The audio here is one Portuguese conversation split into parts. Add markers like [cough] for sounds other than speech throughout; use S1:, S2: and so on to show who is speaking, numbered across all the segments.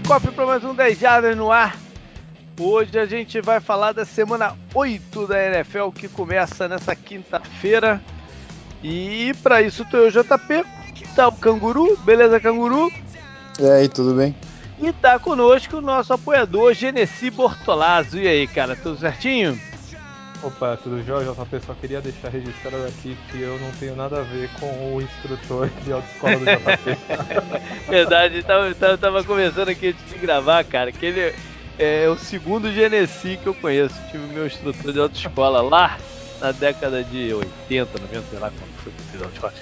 S1: cofre para mais um 10 Jardas no ar. Hoje a gente vai falar da semana 8 da NFL que começa nessa quinta-feira. E para isso tô eu, JP, tá o Canguru, beleza, Canguru?
S2: E aí, tudo bem?
S1: E tá conosco o nosso apoiador Genesi Bortolazzo. E aí, cara, tudo certinho?
S3: Opa, tudo jóia? JP, só queria deixar registrado aqui que eu não tenho nada a ver com o instrutor de autoescola do JP. [laughs]
S1: Verdade, eu tava, tava, tava aqui antes de gravar, cara, que ele é o segundo Genesi que eu conheço. Tive meu instrutor de autoescola lá na década de 80, 90, sei lá quando foi que fiz autoescola.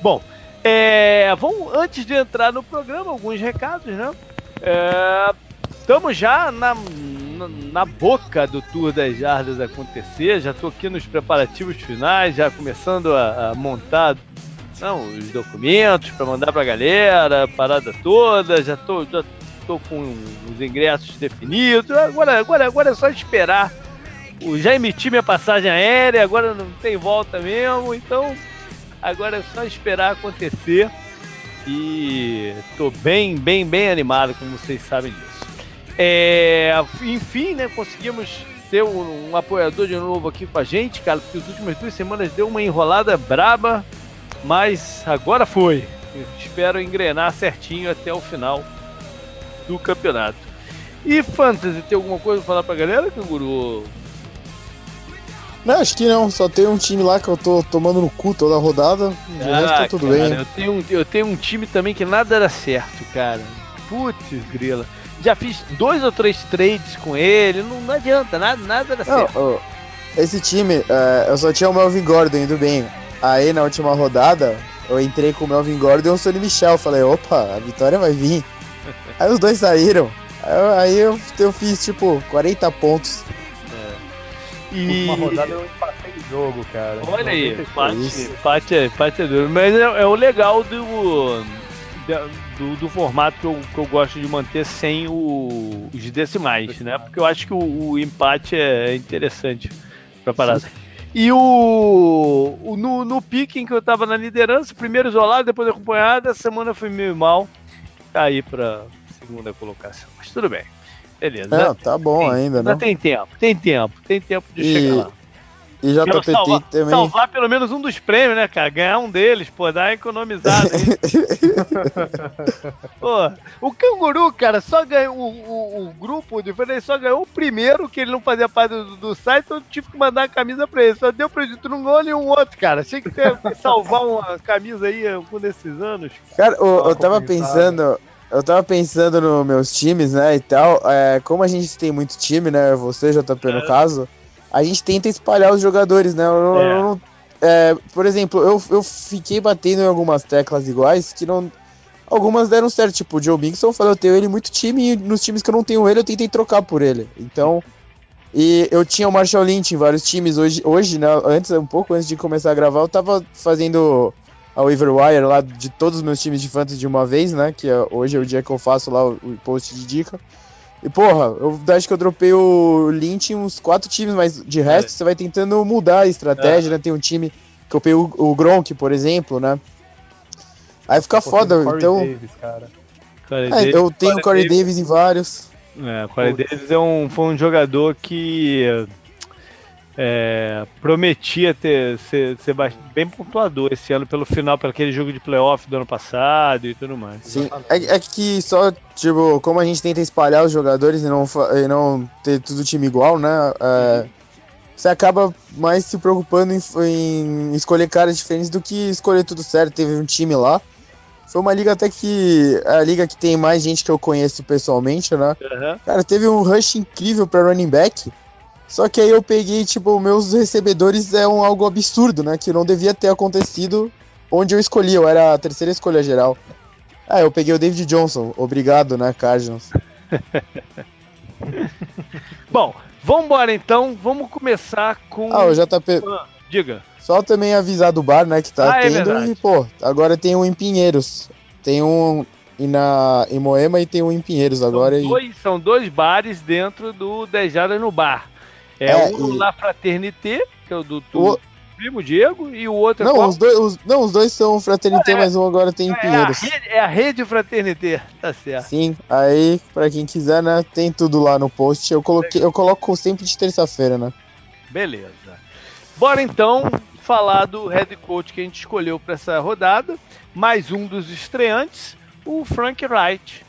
S1: Bom, é, vamos, antes de entrar no programa, alguns recados, né? É, estamos já na, na, boca do Tour das Jardas acontecer. Já estou aqui nos preparativos finais, já começando a, a montar não, os documentos para mandar para a galera, a parada toda. Já estou já tô com os ingressos definidos. Agora, agora, agora é só esperar. Eu já emiti minha passagem aérea, agora não tem volta mesmo. Então, agora é só esperar acontecer. E tô bem, bem, bem animado, como vocês sabem disso. É, enfim, né, conseguimos ter um, um, apoiador de novo aqui com a gente, cara, porque as últimas duas semanas deu uma enrolada braba, mas agora foi. Eu espero engrenar certinho até o final do campeonato. E Fantasy, tem alguma coisa pra falar pra galera, Canguru?
S2: Não, acho que não. Só tem um time lá que eu tô tomando no cu toda a rodada. De ah, resto tá tudo
S1: cara,
S2: bem.
S1: Eu tenho, um, eu tenho um time também que nada era certo, cara. Putz, grila. Já fiz dois ou três trades com ele. Não, não adianta, nada, nada era não, certo.
S2: esse time, uh, eu só tinha o Melvin Gordon indo bem. Aí na última rodada, eu entrei com o Melvin Gordon e o Sonny Michel. Falei, opa, a vitória vai vir. [laughs] Aí os dois saíram. Aí eu, eu fiz tipo 40 pontos.
S3: E... Uma rodada eu empatei o jogo, cara.
S1: Olha aí, empate, empate, é, empate é duro. Mas é, é, o legal do, do, do, formato que eu, que eu gosto de manter sem o, os decimais, né? Porque eu acho que o, o empate é interessante pra parada. E o, o no, no picking que eu tava na liderança, primeiro isolado, depois acompanhado, a semana foi meio mal. Caí pra segunda colocação. Mas tudo bem. Beleza.
S2: Não, né? tá bom
S1: tem,
S2: ainda, né?
S1: Tem tempo, tem tempo, tem tempo de e, chegar lá.
S2: E já salvar, também.
S1: Salvar pelo menos um dos prêmios, né, cara? Ganhar um deles, pô, dar economizado [laughs] pô, o canguru, cara, só ganhou. O, o, o grupo de ele só ganhou o primeiro, que ele não fazia parte do, do site, então eu tive que mandar a camisa pra ele. Só deu prejuízo, não ganhou nenhum outro, cara. Tinha que ter, [laughs] salvar uma camisa aí algum desses anos.
S2: Cara, eu, eu tava pensando eu tava pensando nos meus times, né, e tal. É, como a gente tem muito time, né, você, JP, no é. caso, a gente tenta espalhar os jogadores, né? Eu, é. eu, é, por exemplo, eu, eu fiquei batendo em algumas teclas iguais que não. Algumas deram certo, tipo, o Joe Mixon, eu falei, eu tenho ele muito time, e nos times que eu não tenho ele, eu tentei trocar por ele. Então. E eu tinha o Marshall Lynch em vários times hoje, hoje, né? Antes, um pouco antes de começar a gravar, eu tava fazendo a waiver wire lá de todos os meus times de fantasy de uma vez, né? Que é, hoje é o dia que eu faço lá o post de dica. E porra, eu acho que eu dropei o Lynch em uns quatro times, mas de resto é. você vai tentando mudar a estratégia, é. né? Tem um time que eu peguei o, o Gronk, por exemplo, né? Aí fica Pô, foda, então. Davis, cara. É, eu tenho o Corey Davis. Davis em vários.
S1: É, o Corey Davis é um, foi um jogador que é, prometia ter, ser, ser, bem pontuador esse ano pelo final, pelo aquele jogo de playoff do ano passado e tudo mais.
S2: Sim, é, é, que só, tipo, como a gente tenta espalhar os jogadores e não, e não ter tudo time igual, né? É, você acaba mais se preocupando em, em, escolher caras diferentes do que escolher tudo certo. Teve um time lá. Foi uma liga até que. É a liga que tem mais gente que eu conheço pessoalmente, né? Uhum. Cara, teve um rush incrível para running back. Só que aí eu peguei, tipo, meus recebedores é um algo absurdo, né? Que não devia ter acontecido onde eu escolhi, eu era a terceira escolha geral. Ah, eu peguei o David Johnson. Obrigado, né, Cardinals? [laughs]
S1: Bom, vamos embora então. Vamos começar com.
S2: Ah, o JP.
S1: Ah, diga.
S2: Só também avisar do bar, né, que tá ah, é tendo. É e, pô, agora tem um em Pinheiros. Tem um e na, em Moema e tem um em Pinheiros agora.
S1: São dois,
S2: e...
S1: são dois bares dentro do Dejadas no Bar. É, é um e... Fraternité, que é o do, do primo Diego e o outro
S2: é não, os dois, os, não, os dois são fraternité, ah, é, mas um agora tem em Pinheiros.
S1: É a, rede, é a rede fraternité, tá certo.
S2: Sim, aí pra quem quiser, né, tem tudo lá no post. Eu, coloquei, eu coloco sempre de terça-feira, né?
S1: Beleza. Bora então falar do head coach que a gente escolheu para essa rodada. Mais um dos estreantes, o Frank Wright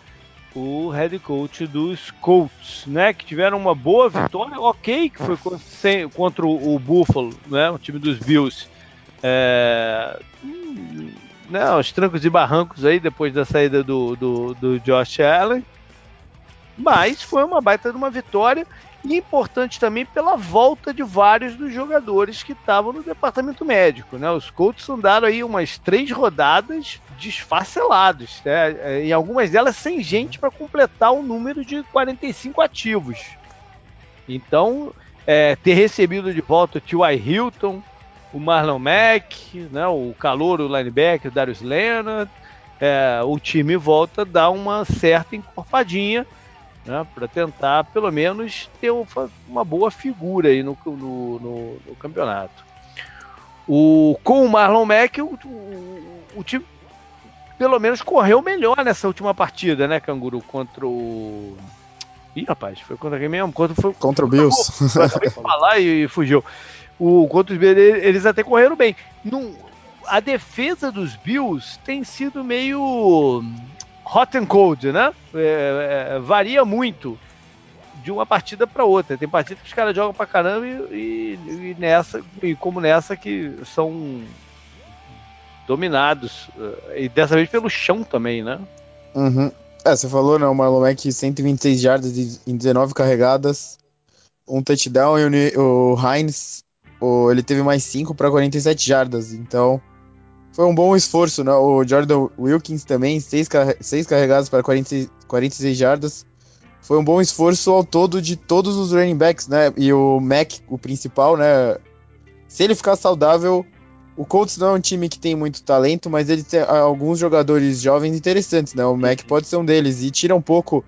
S1: o head coach dos Colts, né? Que tiveram uma boa vitória, ok, que foi contra o Buffalo, né? O time dos Bills. É, né, os trancos e barrancos aí depois da saída do, do, do Josh Allen. Mas foi uma baita de uma vitória e importante também pela volta de vários dos jogadores que estavam no departamento médico. Né? Os Colts andaram aí umas três rodadas desfacelados, né? em algumas delas sem gente para completar o número de 45 ativos. Então, é, ter recebido de volta o T.Y. Hilton, o Marlon Mack, né, o calor, o linebacker, o Darius Leonard, é, o time volta a dar uma certa encorpadinha né, para tentar pelo menos ter uma boa figura aí no, no, no, no campeonato. O, com o Marlon Mack, o, o, o, time pelo menos correu melhor nessa última partida, né, Canguru? Contra o. Ih, rapaz, foi contra quem mesmo? Contra, foi,
S2: contra o Bills.
S1: Acabei de falar e, e fugiu. O, contra os Bills, eles até correram bem. Num, a defesa dos Bills tem sido meio hot and cold, né? É, é, varia muito de uma partida para outra. Tem partida que os caras jogam pra caramba e, e, e, nessa, e como nessa que são dominados. Eh, e dessa vez pelo chão também, né?
S2: Uhum. É, você falou, né? O Marlon Mack 126 jardas em 19 carregadas, um touchdown e o, o Heinz, o, ele teve mais 5 para 47 jardas. Então, foi um bom esforço, né? O Jordan Wilkins também, 6 seis carregadas para 40, 46 jardas. Foi um bom esforço ao todo de todos os running backs, né? E o Mac, o principal, né? Se ele ficar saudável, o Colts não é um time que tem muito talento, mas ele tem alguns jogadores jovens interessantes, né? O Mac pode ser um deles. E tira um pouco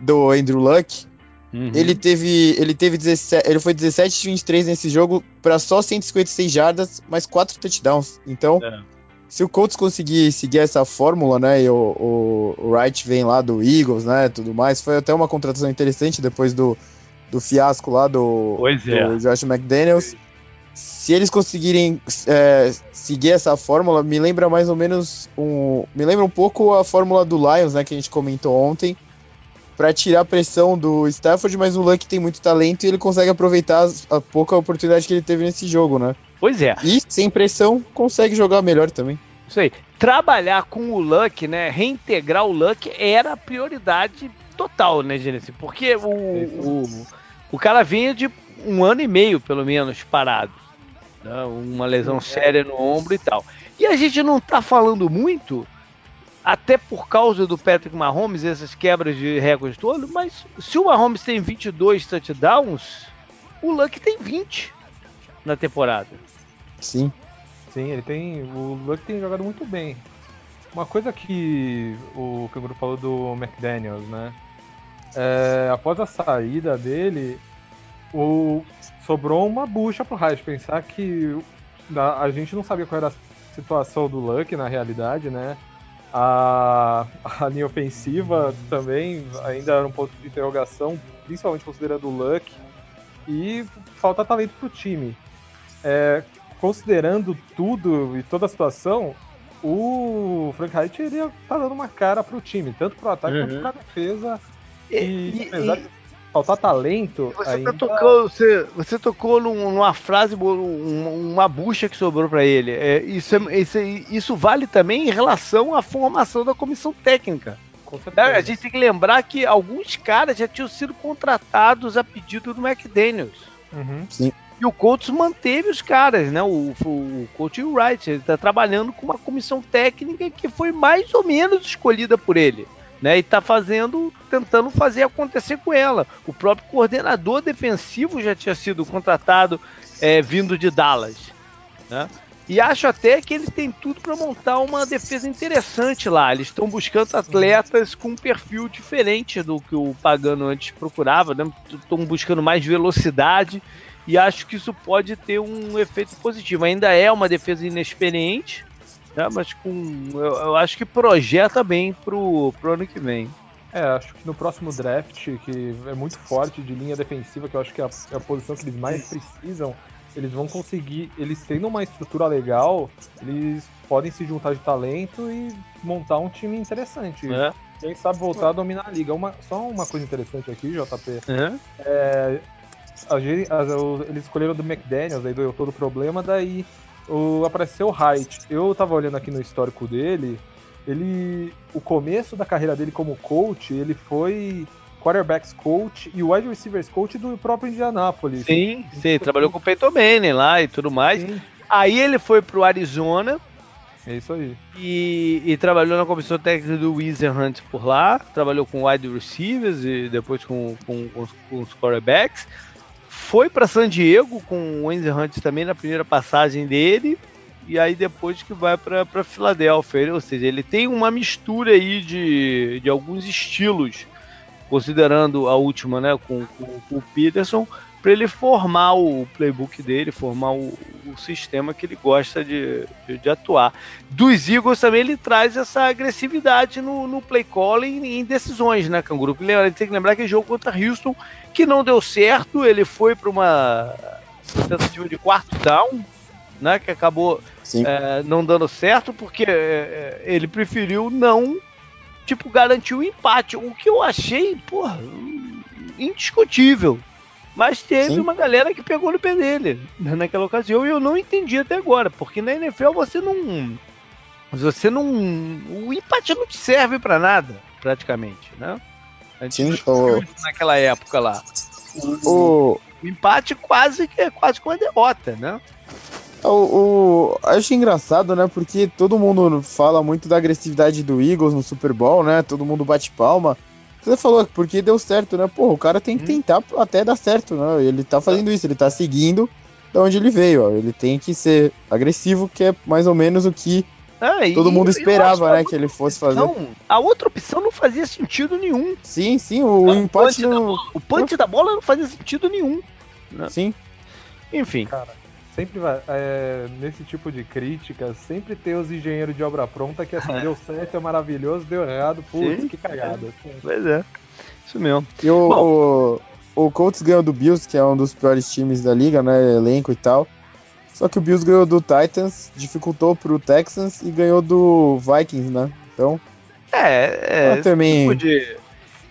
S2: do Andrew Luck. Uhum. Ele teve. Ele teve 17. Ele foi 17 de 23 nesse jogo para só 156 jardas, mais 4 touchdowns. Então, é. Se o Colts conseguir seguir essa fórmula, né? E o, o, Wright vem lá do Eagles, né? Tudo mais. Foi até uma contratação interessante depois do, do fiasco lá do,
S1: é.
S2: do Josh McDaniels se eles conseguirem é, seguir essa fórmula, me lembra mais ou menos um. Me lembra um pouco a fórmula do Lions, né? Que a gente comentou ontem. para tirar a pressão do Stafford, mas o Luck tem muito talento e ele consegue aproveitar a pouca oportunidade que ele teve nesse jogo, né?
S1: Pois é.
S2: E sem pressão, consegue jogar melhor também.
S1: Isso aí. Trabalhar com o Luck, né? Reintegrar o Luck era a prioridade total, né, Gênesis? Porque o, o, o cara vinha de um ano e meio, pelo menos, parado né? uma lesão séria no ombro e tal. E a gente não está falando muito, até por causa do Patrick Mahomes, essas quebras de recordes todos, mas se o Mahomes tem 22 touchdowns, o Luck tem 20 na temporada.
S2: Sim.
S3: Sim, ele tem. O Luck tem jogado muito bem. Uma coisa que o Canguru falou do McDaniels, né? É, após a saída dele, o, sobrou uma bucha pro Reich. Pensar que a, a gente não sabia qual era a situação do Luck na realidade, né? A, a linha ofensiva também ainda era um ponto de interrogação, principalmente considerando o Luck. E falta talento pro time. É, considerando tudo e toda a situação, o Frank Reich ele tá dando uma cara pro time, tanto pro ataque uhum. quanto pra defesa. E, e, apesar e... de faltar talento.
S1: Você, ainda... tocou, você, você tocou numa frase, uma bucha que sobrou para ele. É, isso, é, isso, é, isso vale também em relação à formação da comissão técnica. A gente tem que lembrar que alguns caras já tinham sido contratados a pedido do McDaniels.
S2: Uhum. Sim.
S1: E o Colts manteve os caras, né? O, o, o Wright, ele está trabalhando com uma comissão técnica que foi mais ou menos escolhida por ele né? E está fazendo, tentando fazer acontecer com ela. O próprio coordenador defensivo já tinha sido contratado é, vindo de Dallas, né? E acho até que eles têm tudo para montar uma defesa interessante lá. Eles estão buscando atletas com um perfil diferente do que o Pagano antes procurava, né? Estão buscando mais velocidade e acho que isso pode ter um efeito positivo. Ainda é uma defesa inexperiente, né, mas com, eu, eu, acho que projeta bem pro, pro ano que vem.
S3: É, acho que no próximo draft, que é muito forte de linha defensiva, que eu acho que é a, é a posição que eles mais precisam, eles vão conseguir, eles tendo uma estrutura legal, eles podem se juntar de talento e montar um time interessante. É. Quem sabe voltar a dominar a liga. Uma, só uma coisa interessante aqui, JP. É. É, eles escolheram do McDaniels, aí deu todo o problema, daí o, apareceu o Height. Eu tava olhando aqui no histórico dele, ele. O começo da carreira dele como coach, ele foi quarterbacks coach e wide receivers coach do próprio Indianapolis.
S1: Sim, sim, trabalhou com o Peyton Manning lá e tudo mais. Sim. Aí ele foi pro Arizona.
S3: É isso aí.
S1: E, e trabalhou na comissão técnica do Wizard Hunt por lá. Trabalhou com wide receivers e depois com, com, com, os, com os quarterbacks. Foi para San Diego com o Wizard Hunt também na primeira passagem dele e aí depois que vai para Filadélfia. Ou seja, ele tem uma mistura aí de, de alguns estilos considerando a última, né, com, com, com o Peterson, para ele formar o playbook dele, formar o, o sistema que ele gosta de, de, de, atuar. Dos Eagles também ele traz essa agressividade no, no play calling e em decisões, né, Canguru? Ele tem que lembrar que jogo contra Houston que não deu certo, ele foi para uma tentativa de quarto down, né, que acabou é, não dando certo porque é, ele preferiu não tipo, garantiu o empate. O que eu achei, porra, indiscutível. Mas teve Sim. uma galera que pegou no pé dele né, naquela ocasião e eu não entendi até agora, porque na NFL você não. Você não. O empate não te serve para nada, praticamente, né? A gente Sim, o... naquela época lá. O, o... o empate quase que é quase que uma derrota, né?
S2: O, o, acho engraçado, né? Porque todo mundo fala muito da agressividade do Eagles no Super Bowl, né? Todo mundo bate palma. Você falou porque deu certo, né? Pô, o cara tem que uhum. tentar até dar certo, né? Ele tá fazendo isso, ele tá seguindo de onde ele veio, ó. Ele tem que ser agressivo, que é mais ou menos o que ah, todo e, mundo esperava, né, que ele fosse fazer.
S1: A outra opção não fazia sentido nenhum.
S2: Sim, sim, o não, empate
S1: não... O punch da bola não fazia sentido nenhum.
S2: Né? Sim.
S1: Enfim.
S3: Cara, sempre vai. É, nesse tipo de crítica, sempre tem os engenheiros de obra pronta que assim, deu certo, é maravilhoso, deu errado, putz, que cagada.
S1: Pois é. Isso mesmo.
S2: E o, Bom, o, o Colts ganhou do Bills, que é um dos piores times da liga, né? Elenco e tal. Só que o Bills ganhou do Titans, dificultou pro Texans e ganhou do Vikings, né? Então.
S1: É, é. Também... Tipo de,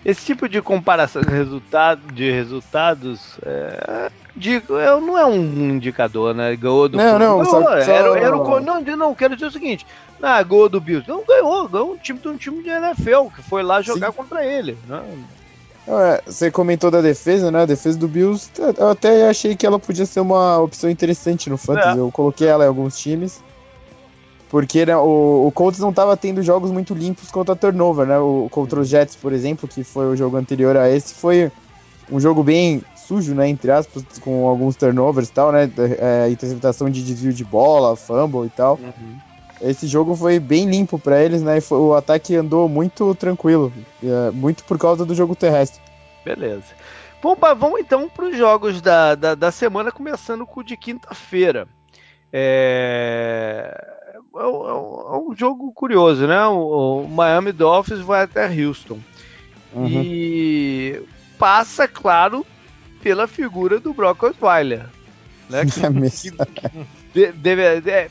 S1: esse tipo de comparação de, resultado, de resultados é, de, é, não é um indicador, né? Ganhou do
S2: Não, não, só,
S1: era, só... Era, era o, não, não, quero dizer o seguinte: ah, ganhou do Bills. Não ganhou, ganhou um time de um time de NFL que foi lá jogar Sim. contra ele. Né?
S2: É, você comentou da defesa, né? A defesa do Bills, eu até achei que ela podia ser uma opção interessante no Fantasy. É. Eu coloquei ela em alguns times. Porque né, o, o Colts não estava tendo jogos muito limpos contra a turnover, né? O, contra os Jets, por exemplo, que foi o jogo anterior a esse, foi um jogo bem sujo, né? Entre aspas, com alguns turnovers e tal, né? É, interceptação de desvio de bola, fumble e tal. Uhum. Esse jogo foi bem limpo para eles, né? Foi, o ataque andou muito tranquilo, é, muito por causa do jogo terrestre.
S1: Beleza. Bom, vamos então para os jogos da, da, da, semana, começando com o de quinta-feira. É... É, é, é, um jogo curioso, né? O, o, Miami Dolphins vai até Houston. Uhum. E passa, claro, pela figura do Brock Osweiler. Né? [laughs] Que, que deve, é,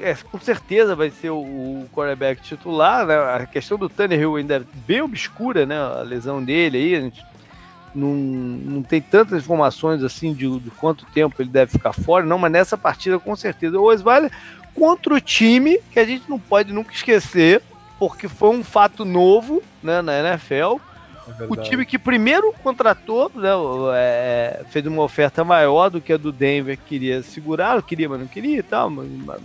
S1: é, com certeza vai ser o, o quarterback titular. Né? A questão do Tannehill ainda é bem obscura, né? A lesão dele aí, a gente não, não tem tantas informações assim de, de, quanto tempo ele deve ficar fora, não, mas nessa partida com certeza o Osweiler contra o time que a gente não pode nunca esquecer, porque foi um fato novo né, na NFL. É o time que primeiro contratou, né, é, fez uma oferta maior do que a do Denver queria segurar, queria, mas não queria e tal, mas, mas,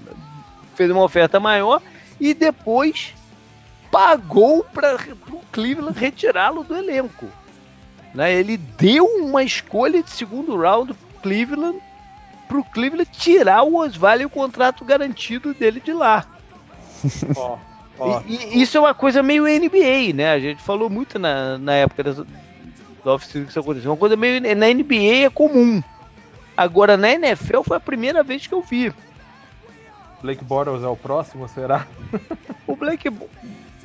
S1: fez uma oferta maior e depois pagou para o Cleveland retirá-lo do elenco. Né, ele deu uma escolha de segundo round para Cleveland pro Cleveland tirar o Osvaldo e o contrato garantido dele de lá. E, e, isso é uma coisa meio NBA, né? A gente falou muito na, na época das, do off que isso aconteceu. Uma coisa meio. Na NBA é comum. Agora, na NFL foi a primeira vez que eu vi.
S3: Blake Bortles é o próximo, será?
S1: O Blake.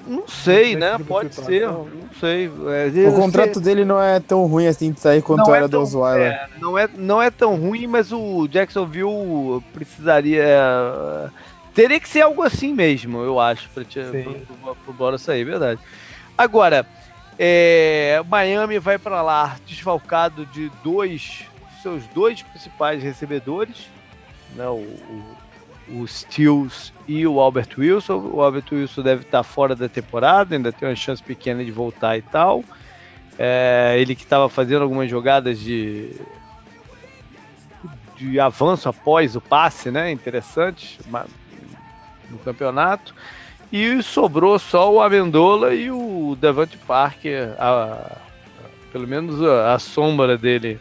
S1: Não sei, né? Pode ser. Não sei. É,
S2: o contrato sei. dele não é tão ruim assim de sair quanto não era é do Osweiler.
S1: É, não, é, não é tão ruim, mas o Jacksonville precisaria. É, teria que ser algo assim mesmo, eu acho, para o Bora sair, verdade. Agora, é, Miami vai para lá desfalcado de dois seus dois principais recebedores, né, o, o, o Stills e o Albert Wilson. O Albert Wilson deve estar fora da temporada, ainda tem uma chance pequena de voltar e tal. É, ele que estava fazendo algumas jogadas de, de avanço após o passe, né? Interessantes no campeonato. E sobrou só o Amendola e o Devante Parker, a, a, pelo menos a, a sombra dele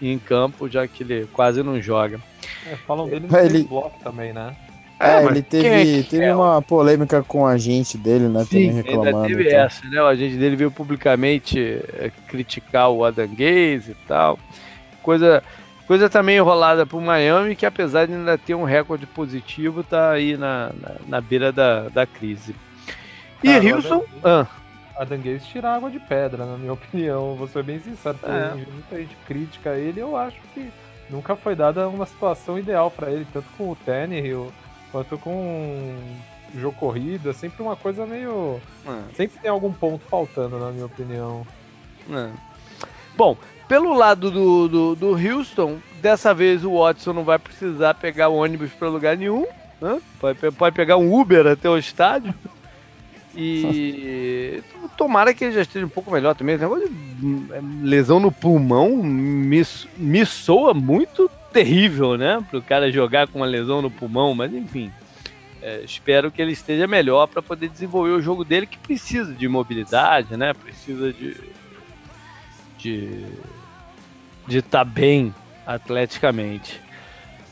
S1: em campo, já que ele quase não joga.
S3: É, falam dele no ele... bloco também, né?
S2: É, é ele teve, é teve é? uma polêmica com o agente dele, né? Sim, também reclamando.
S1: Ainda teve essa, né? O agente dele veio publicamente é, criticar o Adam Gaze e tal. Coisa, coisa também enrolada pro Miami, que apesar de ainda ter um recorde positivo, tá aí na, na, na beira da, da crise. E Cara, Houston. Ah,
S3: Adam Gaze tira água de pedra, na minha [laughs] opinião. Vou ser bem sincero, é. muita gente critica ele. Eu acho que nunca foi dada uma situação ideal para ele, tanto com o Tannehill quanto com o jogo corrida. Sempre uma coisa meio. É. Sempre tem algum ponto faltando, na minha opinião.
S1: É. Bom, pelo lado do, do, do, Houston, dessa vez o Watson não vai precisar pegar o ônibus para lugar nenhum. Né? Pode, pode pegar um Uber até o estádio. [laughs] E tomara que ele já esteja um pouco melhor também. Esse negócio de é, lesão no pulmão me, me soa muito terrível, né? Para o cara jogar com uma lesão no pulmão, mas enfim. É, espero que ele esteja melhor para poder desenvolver o jogo dele, que precisa de mobilidade, né? Precisa de. de. de estar tá bem atleticamente.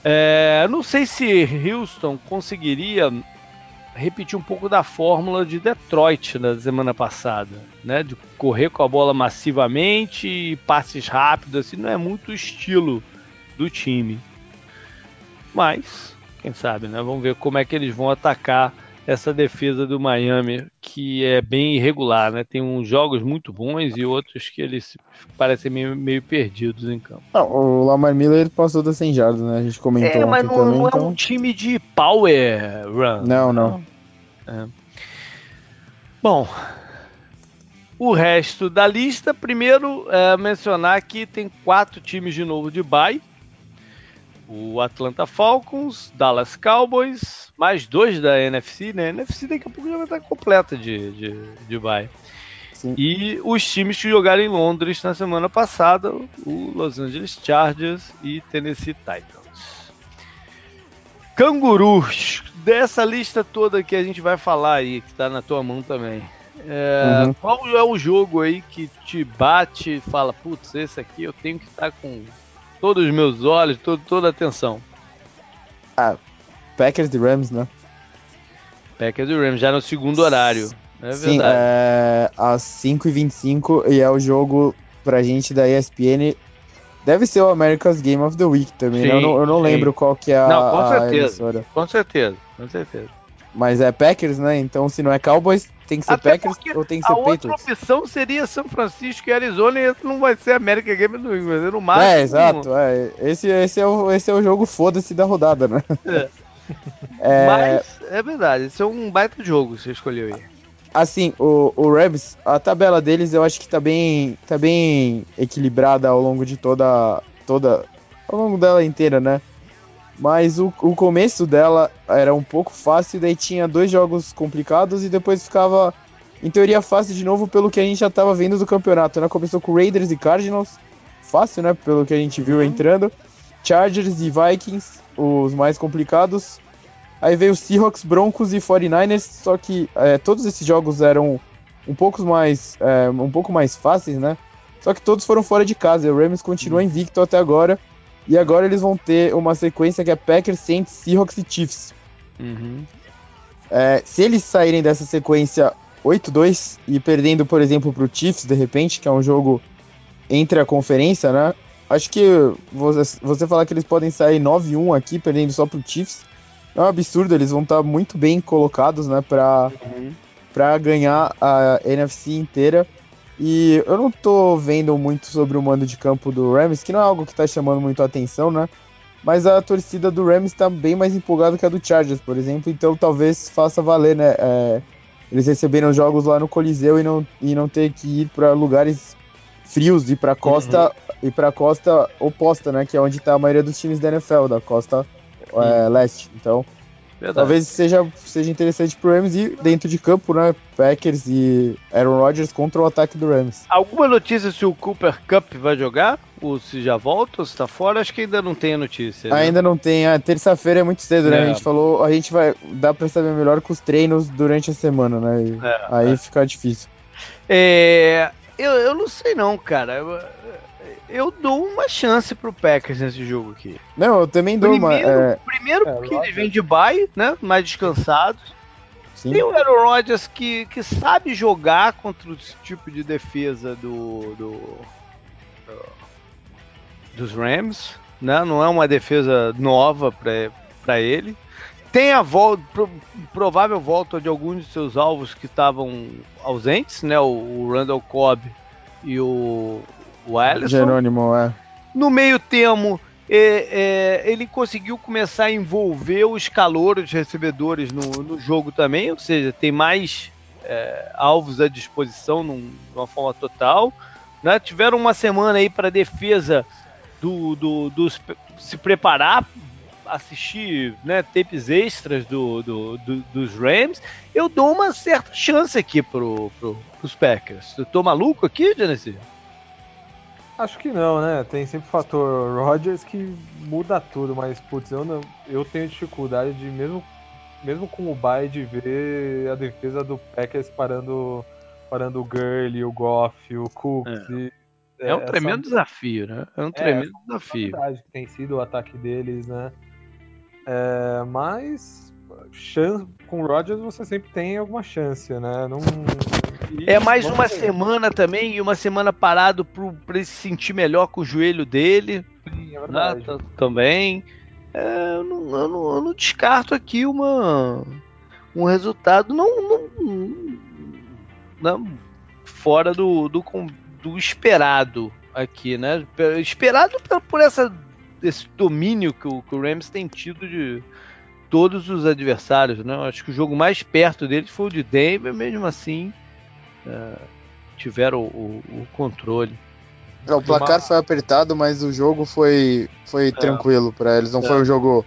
S1: É, não sei se Houston conseguiria repetir um pouco da fórmula de Detroit na semana passada, né? De correr com a bola massivamente e passes rápidos, assim, não é muito o estilo do time. Mas, quem sabe, né? Vamos ver como é que eles vão atacar essa defesa do Miami, que é bem irregular, né? Tem uns jogos muito bons e outros que eles parecem meio, meio perdidos em campo.
S2: Não, o Lamar Miller passou das 100 jardas, né? A gente comentou
S1: é, mas não,
S2: também,
S1: não
S2: então...
S1: é um time de power run.
S2: Não, não.
S1: É. Bom, o resto da lista, primeiro é, mencionar que tem quatro times de novo de bye o Atlanta Falcons, Dallas Cowboys, mais dois da NFC, né? A NFC daqui a pouco já vai estar completa de, de, de bye. Sim. E os times que jogaram em Londres na semana passada, o Los Angeles Chargers e Tennessee Titans. Cangurus, dessa lista toda que a gente vai falar aí, que está na tua mão também. É, uhum. Qual é o jogo aí que te bate e fala, putz, esse aqui eu tenho que estar tá com todos os meus olhos, todo, toda a atenção.
S2: Ah, Packers e Rams, né?
S1: Packers e Rams, já no segundo horário. É
S2: Sim, verdade. é às 5h25 e é o jogo pra gente da ESPN. Deve ser o America's Game of the Week também, sim, né? Eu não, eu não lembro qual que é a,
S1: não, com certeza, Com certeza, com certeza.
S2: Mas é Packers, né? Então se não é Cowboys, tem que ser Até Packers ou tem que ser a Patriots? A
S1: outra opção seria São Francisco e Arizona e esse não vai ser América Game do Week, mas no máximo...
S2: É, exato. É. Esse, esse, é o, esse é o jogo foda-se da rodada, né? É. [laughs]
S1: é... Mas é verdade, esse é um baita jogo que você escolheu aí.
S2: Assim, o, o Rams, a tabela deles eu acho que tá bem, tá bem equilibrada ao longo de toda, toda, ao longo dela inteira, né? Mas o, o começo dela era um pouco fácil, daí tinha dois jogos complicados e depois ficava, em teoria, fácil de novo pelo que a gente já estava vendo do campeonato, né? Começou com Raiders e Cardinals, fácil, né? Pelo que a gente viu uhum. entrando. Chargers e Vikings, os mais complicados. Aí veio Seahawks, Broncos e 49ers, só que é, todos esses jogos eram um pouco mais, é, um pouco mais fáceis, né? Só que todos foram fora de casa. O Rams continua uhum. invicto até agora. E agora eles vão ter uma sequência que é Packers, Saints, Seahawks e Chiefs.
S1: Uhum.
S2: É, se eles saírem dessa sequência 8-2 e perdendo, por exemplo, para o Chiefs, de repente, que é um jogo entre a conferência, né? acho que você, você falar que eles podem sair 9-1 aqui, perdendo só pro Chiefs, é um absurdo, eles vão estar tá muito bem colocados, né, pra, uhum. Pra ganhar a NFC inteira. E eu não tô vendo muito sobre o mando de campo do Rams, que não é algo que tá chamando muito a atenção, né? Mas a torcida do Rams tá bem mais empolgada que a do Chargers, por exemplo, então talvez faça valer, né? É, eles receberam jogos lá no Coliseu e não, e não ter que ir para lugares frios e para costa uhum. e para costa oposta, né? Que é onde tá a maioria dos times da NFL, da costa é, leste. Então, Verdade. Talvez seja, seja interessante pro Rams e dentro de campo, né? Packers e Aaron Rodgers contra o ataque do Rams.
S1: Alguma notícia se o Cooper Cup vai jogar? Ou se já volta ou se tá fora? Acho que ainda não tem a notícia.
S2: Né? Ainda não tem. A terça-feira é muito cedo, né? É. A gente falou, a gente vai. Dá pra saber melhor com os treinos durante a semana, né? É, aí é. fica difícil.
S1: É, eu, eu não sei não, cara. Eu, eu dou uma chance pro Packers nesse jogo aqui.
S2: Não, eu também dou
S1: primeiro,
S2: uma. É...
S1: Primeiro é, porque eles vêm de bye, né? Mais descansados. Sim. Tem o Aaron Rodgers que, que sabe jogar contra esse tipo de defesa do, do, do dos Rams, né? Não é uma defesa nova para ele. Tem a volta, pro, provável volta de alguns de seus alvos que estavam ausentes, né? O, o Randall Cobb e o, o Alisson.
S2: Jerônimo, é.
S1: No meio termo, é, é, ele conseguiu começar a envolver os calouros recebedores no, no jogo também, ou seja, tem mais é, alvos à disposição num, de uma forma total. Né? Tiveram uma semana aí para defesa do, do, do, se preparar, assistir né, tapes extras do, do, do, dos Rams. Eu dou uma certa chance aqui pro, pro, pros Packers. Eu tô maluco aqui, Genesis?
S3: Acho que não, né? Tem sempre o fator Rodgers que muda tudo, mas putz, eu, não, eu tenho dificuldade de, mesmo, mesmo com o bye, de ver a defesa do Packers parando, parando o Gurley, o Goff, o Cooks.
S1: É, e, é, é um tremendo desafio, né? É um é, tremendo desafio.
S3: que tem sido o ataque deles, né? É, mas chance, com o Rodgers você sempre tem alguma chance, né? Não,
S1: é mais uma semana também e uma semana parado para ele se sentir melhor com o joelho dele.
S3: Sim, é verdade. Né,
S1: também. É, eu, não, eu, não, eu, não, descarto aqui uma, um resultado não, não, não fora do, do, do, esperado aqui, né? Esperado por, essa, esse domínio que o, que o Rams tem tido de todos os adversários, né? Acho que o jogo mais perto deles foi o de Denver, mesmo assim uh, tiveram o, o, controle.
S2: Não, o placar uma... foi apertado, mas o jogo foi, foi é. tranquilo para eles. Não é. foi um jogo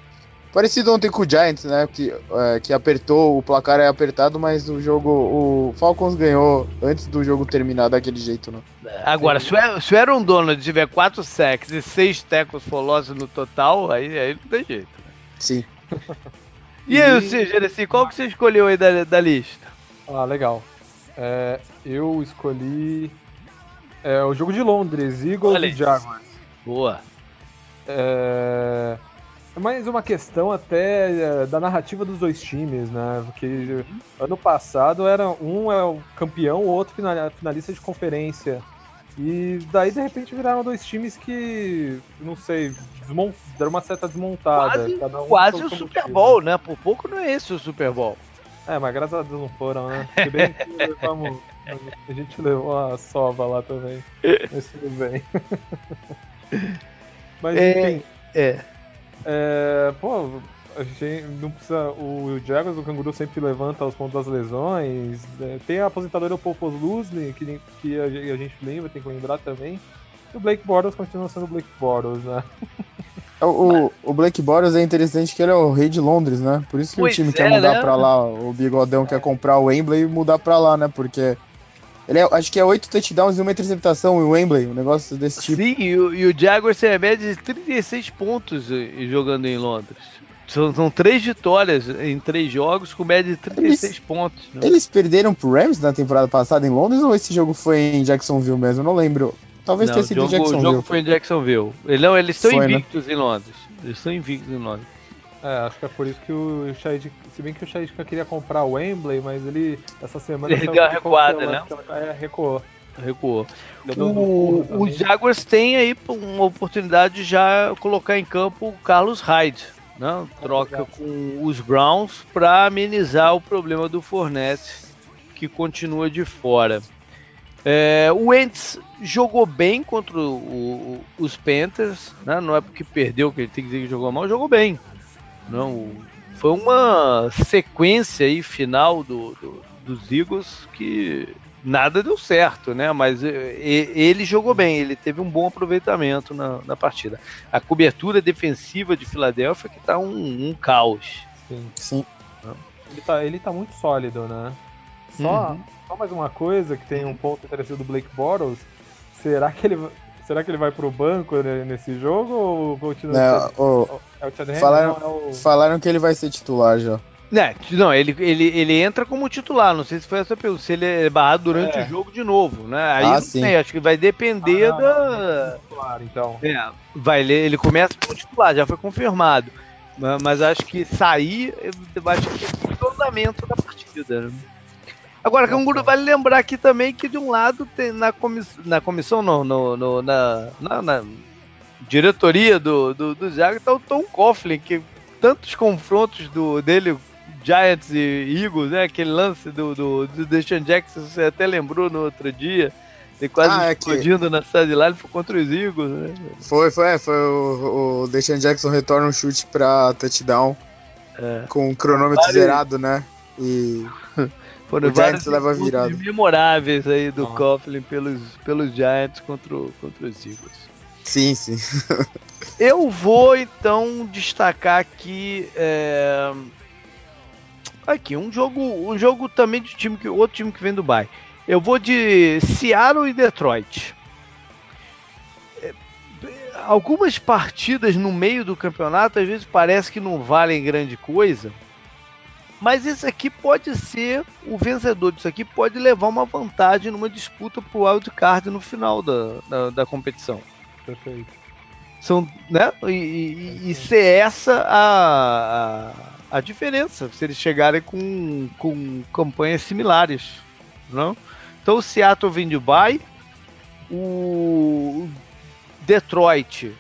S2: parecido ontem com o Giants, né? Que, é, que apertou, o placar é apertado, mas o jogo, o Falcons ganhou antes do jogo terminar daquele jeito, né?
S1: Agora, se o, se o Aaron Donald tiver 4 sacks e 6 tackles for loss no total, aí, aí não tem jeito. Né?
S2: Sim.
S1: e aí, seja, assim, qual que você escolheu aí da, da lista?
S3: Ah, legal. É, eu escolhi é, o jogo de Londres, Eagles Olha e Jaguars.
S1: Boa.
S3: É, é mais uma questão até é, da narrativa dos dois times, né? Porque ano passado era um é o campeão, o outro finalista de conferência. E daí de repente viraram dois times que, não sei, deram uma certa desmontada.
S1: Quase, um quase o Super Bowl, né? Por pouco não é esse o Super Bowl.
S3: É, mas graças a Deus não foram, né? Se bem que levamos, a gente levou a sova lá também. Mas tudo bem. [laughs] Mas é, enfim.
S1: É.
S3: é. Pô, a gente não precisa. O Jaguars do Canguru sempre levanta os pontos das lesões. É, tem a aposentadoria do Popos Luzny, que, que a, gente lembra, tem que lembrar também. E o Blake Bortles continua sendo o Blake Bortles, né? [laughs]
S2: O, o Blake Bortles é interessante que ele é o rei de Londres, né? Por isso que pois o time é, quer mudar né? pra lá. O Bigodão quer comprar o Wembley e mudar pra lá, né? Porque ele é, acho que é oito touchdowns e uma interceptação em Wembley, um negócio desse tipo.
S1: Sim, e o, e o Jaguars tem a média de 36 pontos jogando em Londres. São, são três vitórias em três jogos com média de 36 eles, pontos.
S2: Né? Eles perderam pro Rams na temporada passada em Londres ou esse jogo foi em Jacksonville mesmo? Eu não lembro. Talvez não, tenha sido
S1: jogo,
S2: Jacksonville.
S1: O jogo foi em Jacksonville. Não, eles estão invictos né? em Londres. Eles estão invictos em Londres.
S3: É, acho que é por isso que o Shahid, se bem que o Shahid queria comprar o Wembley, mas ele essa semana
S1: ele deu uma recuada, né?
S3: É, recuou.
S1: Recuou. O, os Jaguars têm aí uma oportunidade de já colocar em campo o Carlos Hyde. Né? Troca com os Browns para amenizar o problema do Fournette, que continua de fora. É, o Wentz jogou bem contra o, o, os Panthers, né? não é porque perdeu que ele tem que dizer que jogou mal, jogou bem. Não, foi uma sequência aí final do, do, dos Eagles que nada deu certo, né? Mas ele jogou bem, ele teve um bom aproveitamento na, na partida. A cobertura defensiva de Filadélfia que tá um, um caos.
S3: Sim. Sim. Ele tá, ele tá muito sólido, né? Só, uhum. Só mais uma coisa que tem um ponto interessante do Blake Bortles. Será que ele Será que ele vai pro banco nesse jogo ou continua?
S2: Não, o... É o Chad falaram, não, é o... falaram que ele vai ser titular já.
S1: É, não, ele, ele, ele entra como titular. Não sei se foi essa pergunta. Se ele é barrado durante é. o jogo de novo, né? Aí ah, sim. Sei, acho que vai depender ah, não, da. Não, titular, então. É, vai, ele começa como titular, já foi confirmado. Mas acho que sair, eu acho que é o fundamento da partida. Né? Agora, Canguru, vale lembrar aqui também que de um lado tem na, comiss na comissão, não, no, no na, na, na, diretoria do, do, do Jaguars tá o Tom Coughlin, que tantos confrontos do, dele, Giants e Eagles, né? Aquele lance do, do, do Deshaun Jackson, você até lembrou no outro dia. Ele quase ah, é explodindo que... na sideline, foi contra os Eagles, né?
S2: Foi, foi, é, foi o, o Deshaun Jackson retorna um chute pra touchdown é. com o cronômetro zerado, né? E
S1: Foram o Giants leva virada. memoráveis aí do ah. Coughlin pelos, pelos Giants contra, contra os Eagles.
S2: Sim, sim. [laughs]
S1: Eu vou então destacar aqui é... aqui um jogo, um jogo também de time que outro time que vem do Bay. Eu vou de Seattle e Detroit. É, algumas partidas no meio do campeonato às vezes parece que não valem grande coisa mas esse aqui pode ser o vencedor disso aqui pode levar uma vantagem numa disputa pro wild card no final da, da, da competição.
S3: Perfeito.
S1: São, né? E, e, e ser essa a, a, a, diferença, se eles chegarem com, com campanhas similares. Não? Então o Seattle vem de bye, o Detroit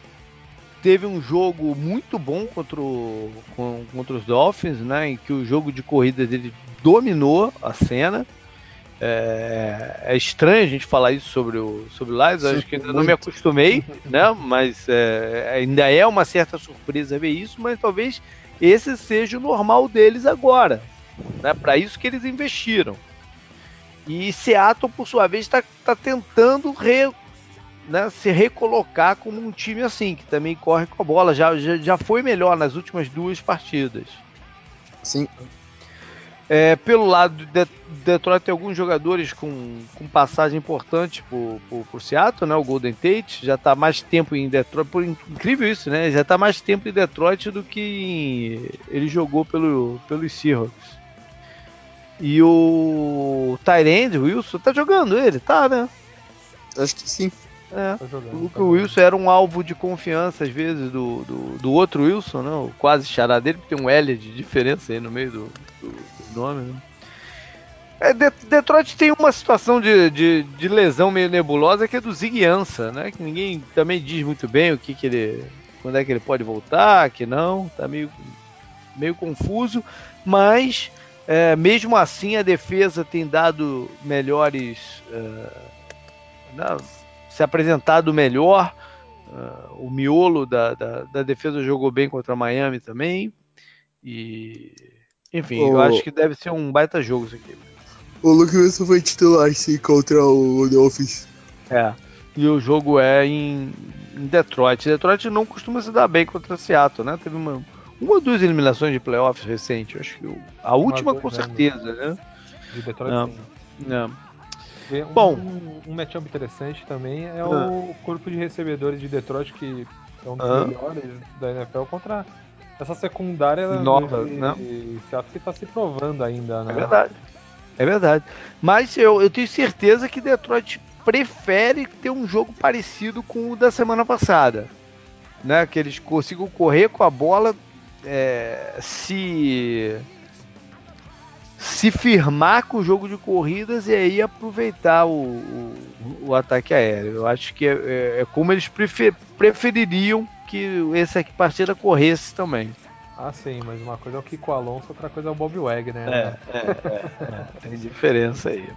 S1: teve um jogo muito bom contra, o, contra os Dolphins, né? Em que o jogo de corrida dele dominou a cena. É, é, estranho a gente falar isso sobre o sobre o Lions, acho que ainda não me acostumei, né? Mas é, ainda é uma certa surpresa ver isso, mas talvez esse seja o normal deles agora, né? Para isso que eles investiram. E Seattle, por sua vez, está tá tentando re, né, se recolocar como um time assim, que também corre com a bola. Já, já, já foi melhor nas últimas duas partidas.
S2: Sim.
S1: É, pelo lado de Detroit tem alguns jogadores com, com passagem importante por, por, por Seattle, né? O Golden Tate já está mais tempo em Detroit, por incrível isso, né? Já está mais tempo em Detroit do que ele jogou pelo, pelos Seahawks. E o Tyrande, Wilson, tá jogando ele, tá, né?
S2: Acho que sim.
S1: É. Tá jogando, o Luke tá Wilson era um alvo de confiança, às vezes, do, do, do, outro Wilson, né? O quase chará dele, porque tem um L de diferença aí no meio do, do, do nome, né? É, Detroit tem uma situação de, de, de, lesão meio nebulosa que é do Zig Ansah, né? Que ninguém também diz muito bem o que, que ele. quando é que ele pode voltar, que não, tá meio, meio confuso, mas é, mesmo assim a defesa tem dado melhores. Não, se apresentado melhor. Uh, o miolo da, da, da, defesa jogou bem contra Miami também. E. Enfim, o... eu acho que deve ser um baita jogo isso aqui.
S2: O Luke Wilson foi titular sim contra o Dolphins.
S1: É. E o jogo é em, em Detroit. Detroit não costuma se dar bem contra Seattle, né? Teve uma, uma ou duas eliminações de playoffs recentes. Acho que a última com certeza, né?
S3: De Detroit, não, sim.
S1: Não.
S3: Um, Bom, um, um matchup interessante também é o corpo de recebedores de Detroit, que é um dos melhores da NFL, contra essa secundária
S1: nova, de,
S3: né? Seattle que está se provando ainda, né?
S1: É verdade. É verdade. Mas eu, eu tenho certeza que Detroit prefere ter um jogo parecido com o da semana passada. Né? Que eles consigam correr com a bola, é, se se firmar com o jogo de corridas e aí aproveitar o, o o ataque aéreo. Eu acho que é, é, é como eles prefer, prefeririam que essa partida corresse também.
S3: Ah, sim, mas uma coisa é o Kiko Alonso, outra coisa é o Bob Wagner.
S1: Né? É, é, é, [laughs] tem diferença aí.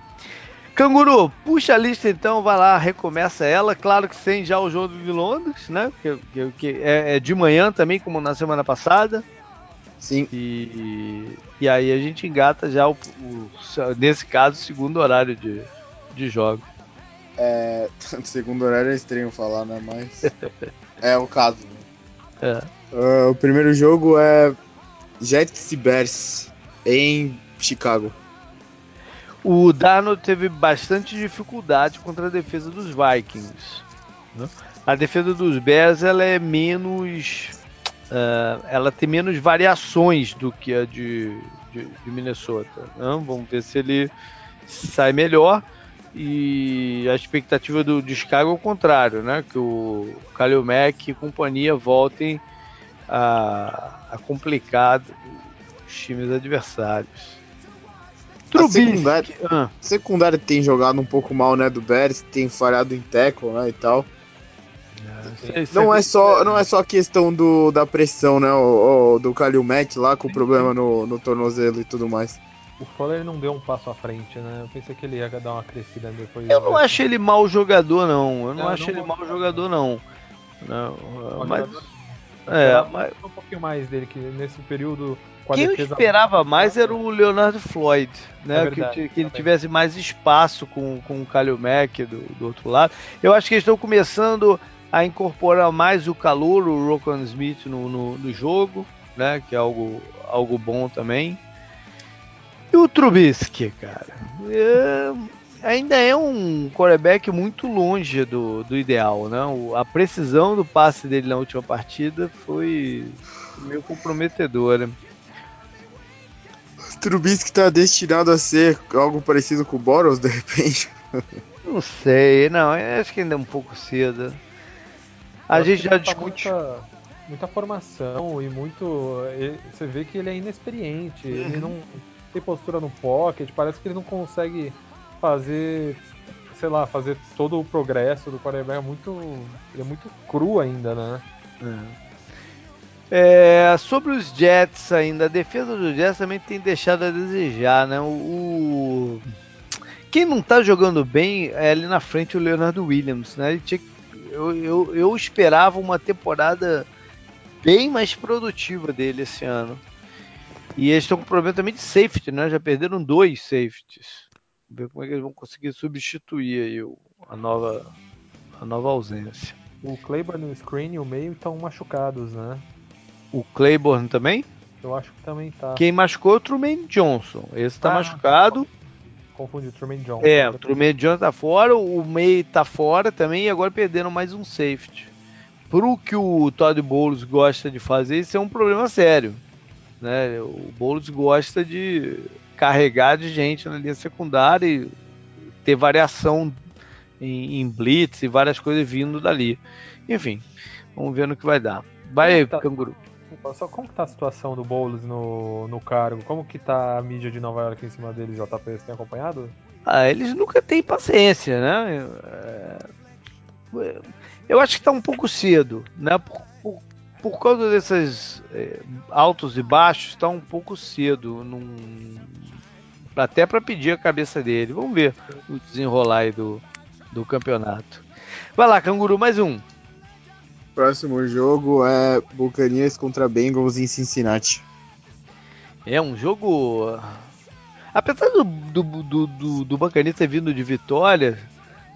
S1: Canguru, puxa a lista então, vai lá, recomeça ela. Claro que sem já o jogo de Londres, né? Que, que, que é, é, de manhã também, como na semana passada.
S2: Sim.
S1: E, e aí a gente engata já o, o nesse caso, o segundo horário de, de jogo.
S2: É, [laughs] segundo horário é estranho falar, né? Mas [laughs] é o caso.
S1: É.
S2: Uh, o primeiro jogo é Jets e Bears em Chicago.
S1: O Darnold teve bastante dificuldade contra a defesa dos Vikings. Né? A defesa dos Bears ela é menos, uh, ela tem menos variações do que a de, de, de Minnesota. Né? Vamos ver se ele sai melhor. E a expectativa do de Chicago é o contrário, né? Que o Kalil Mack e companhia voltem a, a complicar os times adversários.
S2: Trubisky. Secundária, ah. secundária tem jogado um pouco mal, né, do Beres, tem falhado em tackle, né, e tal. É, não é só não é só a questão do, da pressão, né, o, o do Kalil Mack lá com o problema no, no tornozelo e tudo mais.
S3: O Fuller não deu um passo à frente, né? Eu pensei que ele ia dar uma crescida depois.
S1: Eu não acho ele mau jogador, não. Eu não, não acho não ele mau jogador, não. não mas...
S3: É, mas... um pouquinho mais dele, que nesse período
S1: quem eu esperava mais era o Leonardo Floyd, né? É verdade, que, que ele tivesse mais espaço com, com o Kalil Mack do, do outro lado. Eu acho que eles estão começando a incorporar mais o calor, o Rokon Smith no, no, no, jogo, né? Que é algo, algo bom também. E o Trubisky, cara. É, ainda é um quarterback muito longe do, do ideal, né? O, a precisão do passe dele na última partida foi meio comprometedora.
S2: Trubisky tá destinado a ser algo parecido com o Boros, de repente?
S1: Não sei, não, acho que ainda é um pouco cedo. A gente já discute.
S3: Muita, muita formação e muito. Você vê que ele é inexperiente, uhum. ele não tem postura no pocket, parece que ele não consegue fazer, sei lá, fazer todo o progresso do quarterback. É muito, ele é muito cru ainda, né?
S1: Uhum. É, sobre os Jets ainda, a defesa dos Jets também tem deixado a desejar, né? O, quem não tá jogando bem é ali na frente o Leonardo Williams, né? Tinha... eu, eu, eu esperava uma temporada bem mais produtiva dele esse ano. E eles estão com problema também de safety, né? Já perderam dois safeties. Vamos ver como é que eles vão conseguir substituir aí o, a, nova, a nova ausência.
S3: O Claiborne e o Screen e o meio estão machucados, né?
S1: O Claiborne também?
S3: Eu acho que também tá.
S1: Quem machucou é o Truman Johnson. Esse tá ah, machucado.
S3: Confundi o Truman Johnson.
S1: É, o Truman Johnson tá fora, o May tá fora também e agora perderam mais um safety. Pro que o Todd Bowles gosta de fazer, isso é um problema sério. Né? O Bowles gosta de carregar de gente na linha secundária e ter variação em, em blitz e várias coisas vindo dali. Enfim, vamos ver no que vai dar. Vai aí, tá, canguru.
S3: Só como que tá a situação do Boulos no, no cargo? Como que tá a mídia de Nova York em cima dele, JP? Você tem acompanhado?
S1: Ah, eles nunca têm paciência, né? É... Eu acho que tá um pouco cedo, né? Por, por, por causa desses é, altos e baixos, tá um pouco cedo. Num... Até para pedir a cabeça dele. Vamos ver o desenrolar aí do, do campeonato. Vai lá, canguru, mais um.
S2: Próximo jogo é Buccaneers contra Bengals em Cincinnati.
S1: É um jogo. Apesar do, do, do, do, do Buccaneers ter vindo de vitória,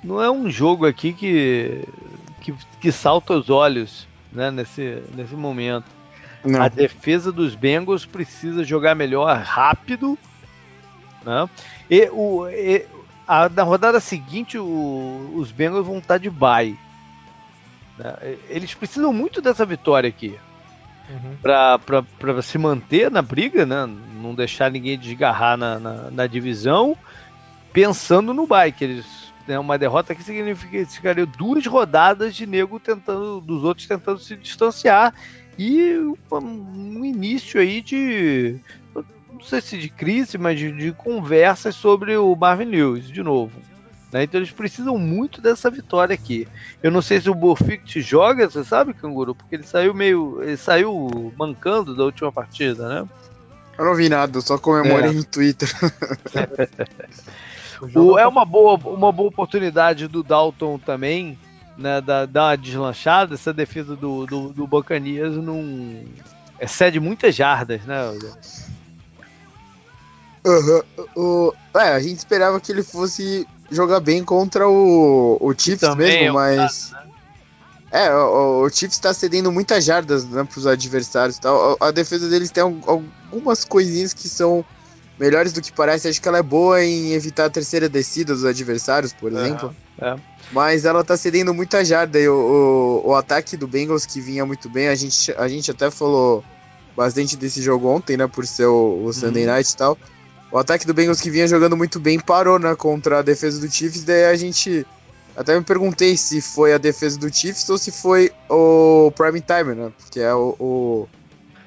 S1: não é um jogo aqui que, que, que salta os olhos né, nesse, nesse momento. Não. A defesa dos Bengals precisa jogar melhor rápido. Né? E, o, e, a, na rodada seguinte, o, os Bengals vão estar de bye. Né? Eles precisam muito dessa vitória aqui. Uhum. para se manter na briga, né? não deixar ninguém desgarrar na, na, na divisão, pensando no bike. Eles, né, uma derrota que significaria duas rodadas de nego tentando, dos outros tentando se distanciar e um, início aí de não sei se de crise, mas de, de conversas sobre o Marvin Lewis de novo. Né? Então eles precisam muito dessa vitória aqui. Eu não sei se o Burfict joga, você sabe, Canguru? Porque ele saiu meio. Ele saiu mancando da última partida, né?
S2: Eu não vi nada, só comemorei é. no Twitter. [laughs]
S1: o, é uma boa, uma boa oportunidade do Dalton também, né? Da, dar uma deslanchada. Essa defesa do, do, do Bacanias não excede muitas jardas, né?
S2: Uhum. O, é, a gente esperava que ele fosse jogar bem contra o, o Chiefs mesmo, é mas. Caso, né? É, o, o Chiefs está cedendo muitas jardas né, para os adversários. Tal. A, a, defesa deles tem algumas coisinhas que são melhores do que parece. Acho que ela é boa em evitar a terceira descida dos adversários, por exemplo. É. Mas ela está cedendo muita jarda. E o, o, o, ataque do Bengals, que vinha muito bem, a gente, a gente até falou bastante desse jogo ontem, né? Por ser o, o Sunday uhum. Night e tal. O ataque do Bengals que vinha jogando muito bem parou, né? Contra a defesa do Chiefs. Daí a gente até me perguntei se foi a defesa do Chiefs ou se foi o prime time, né? Porque é o, o,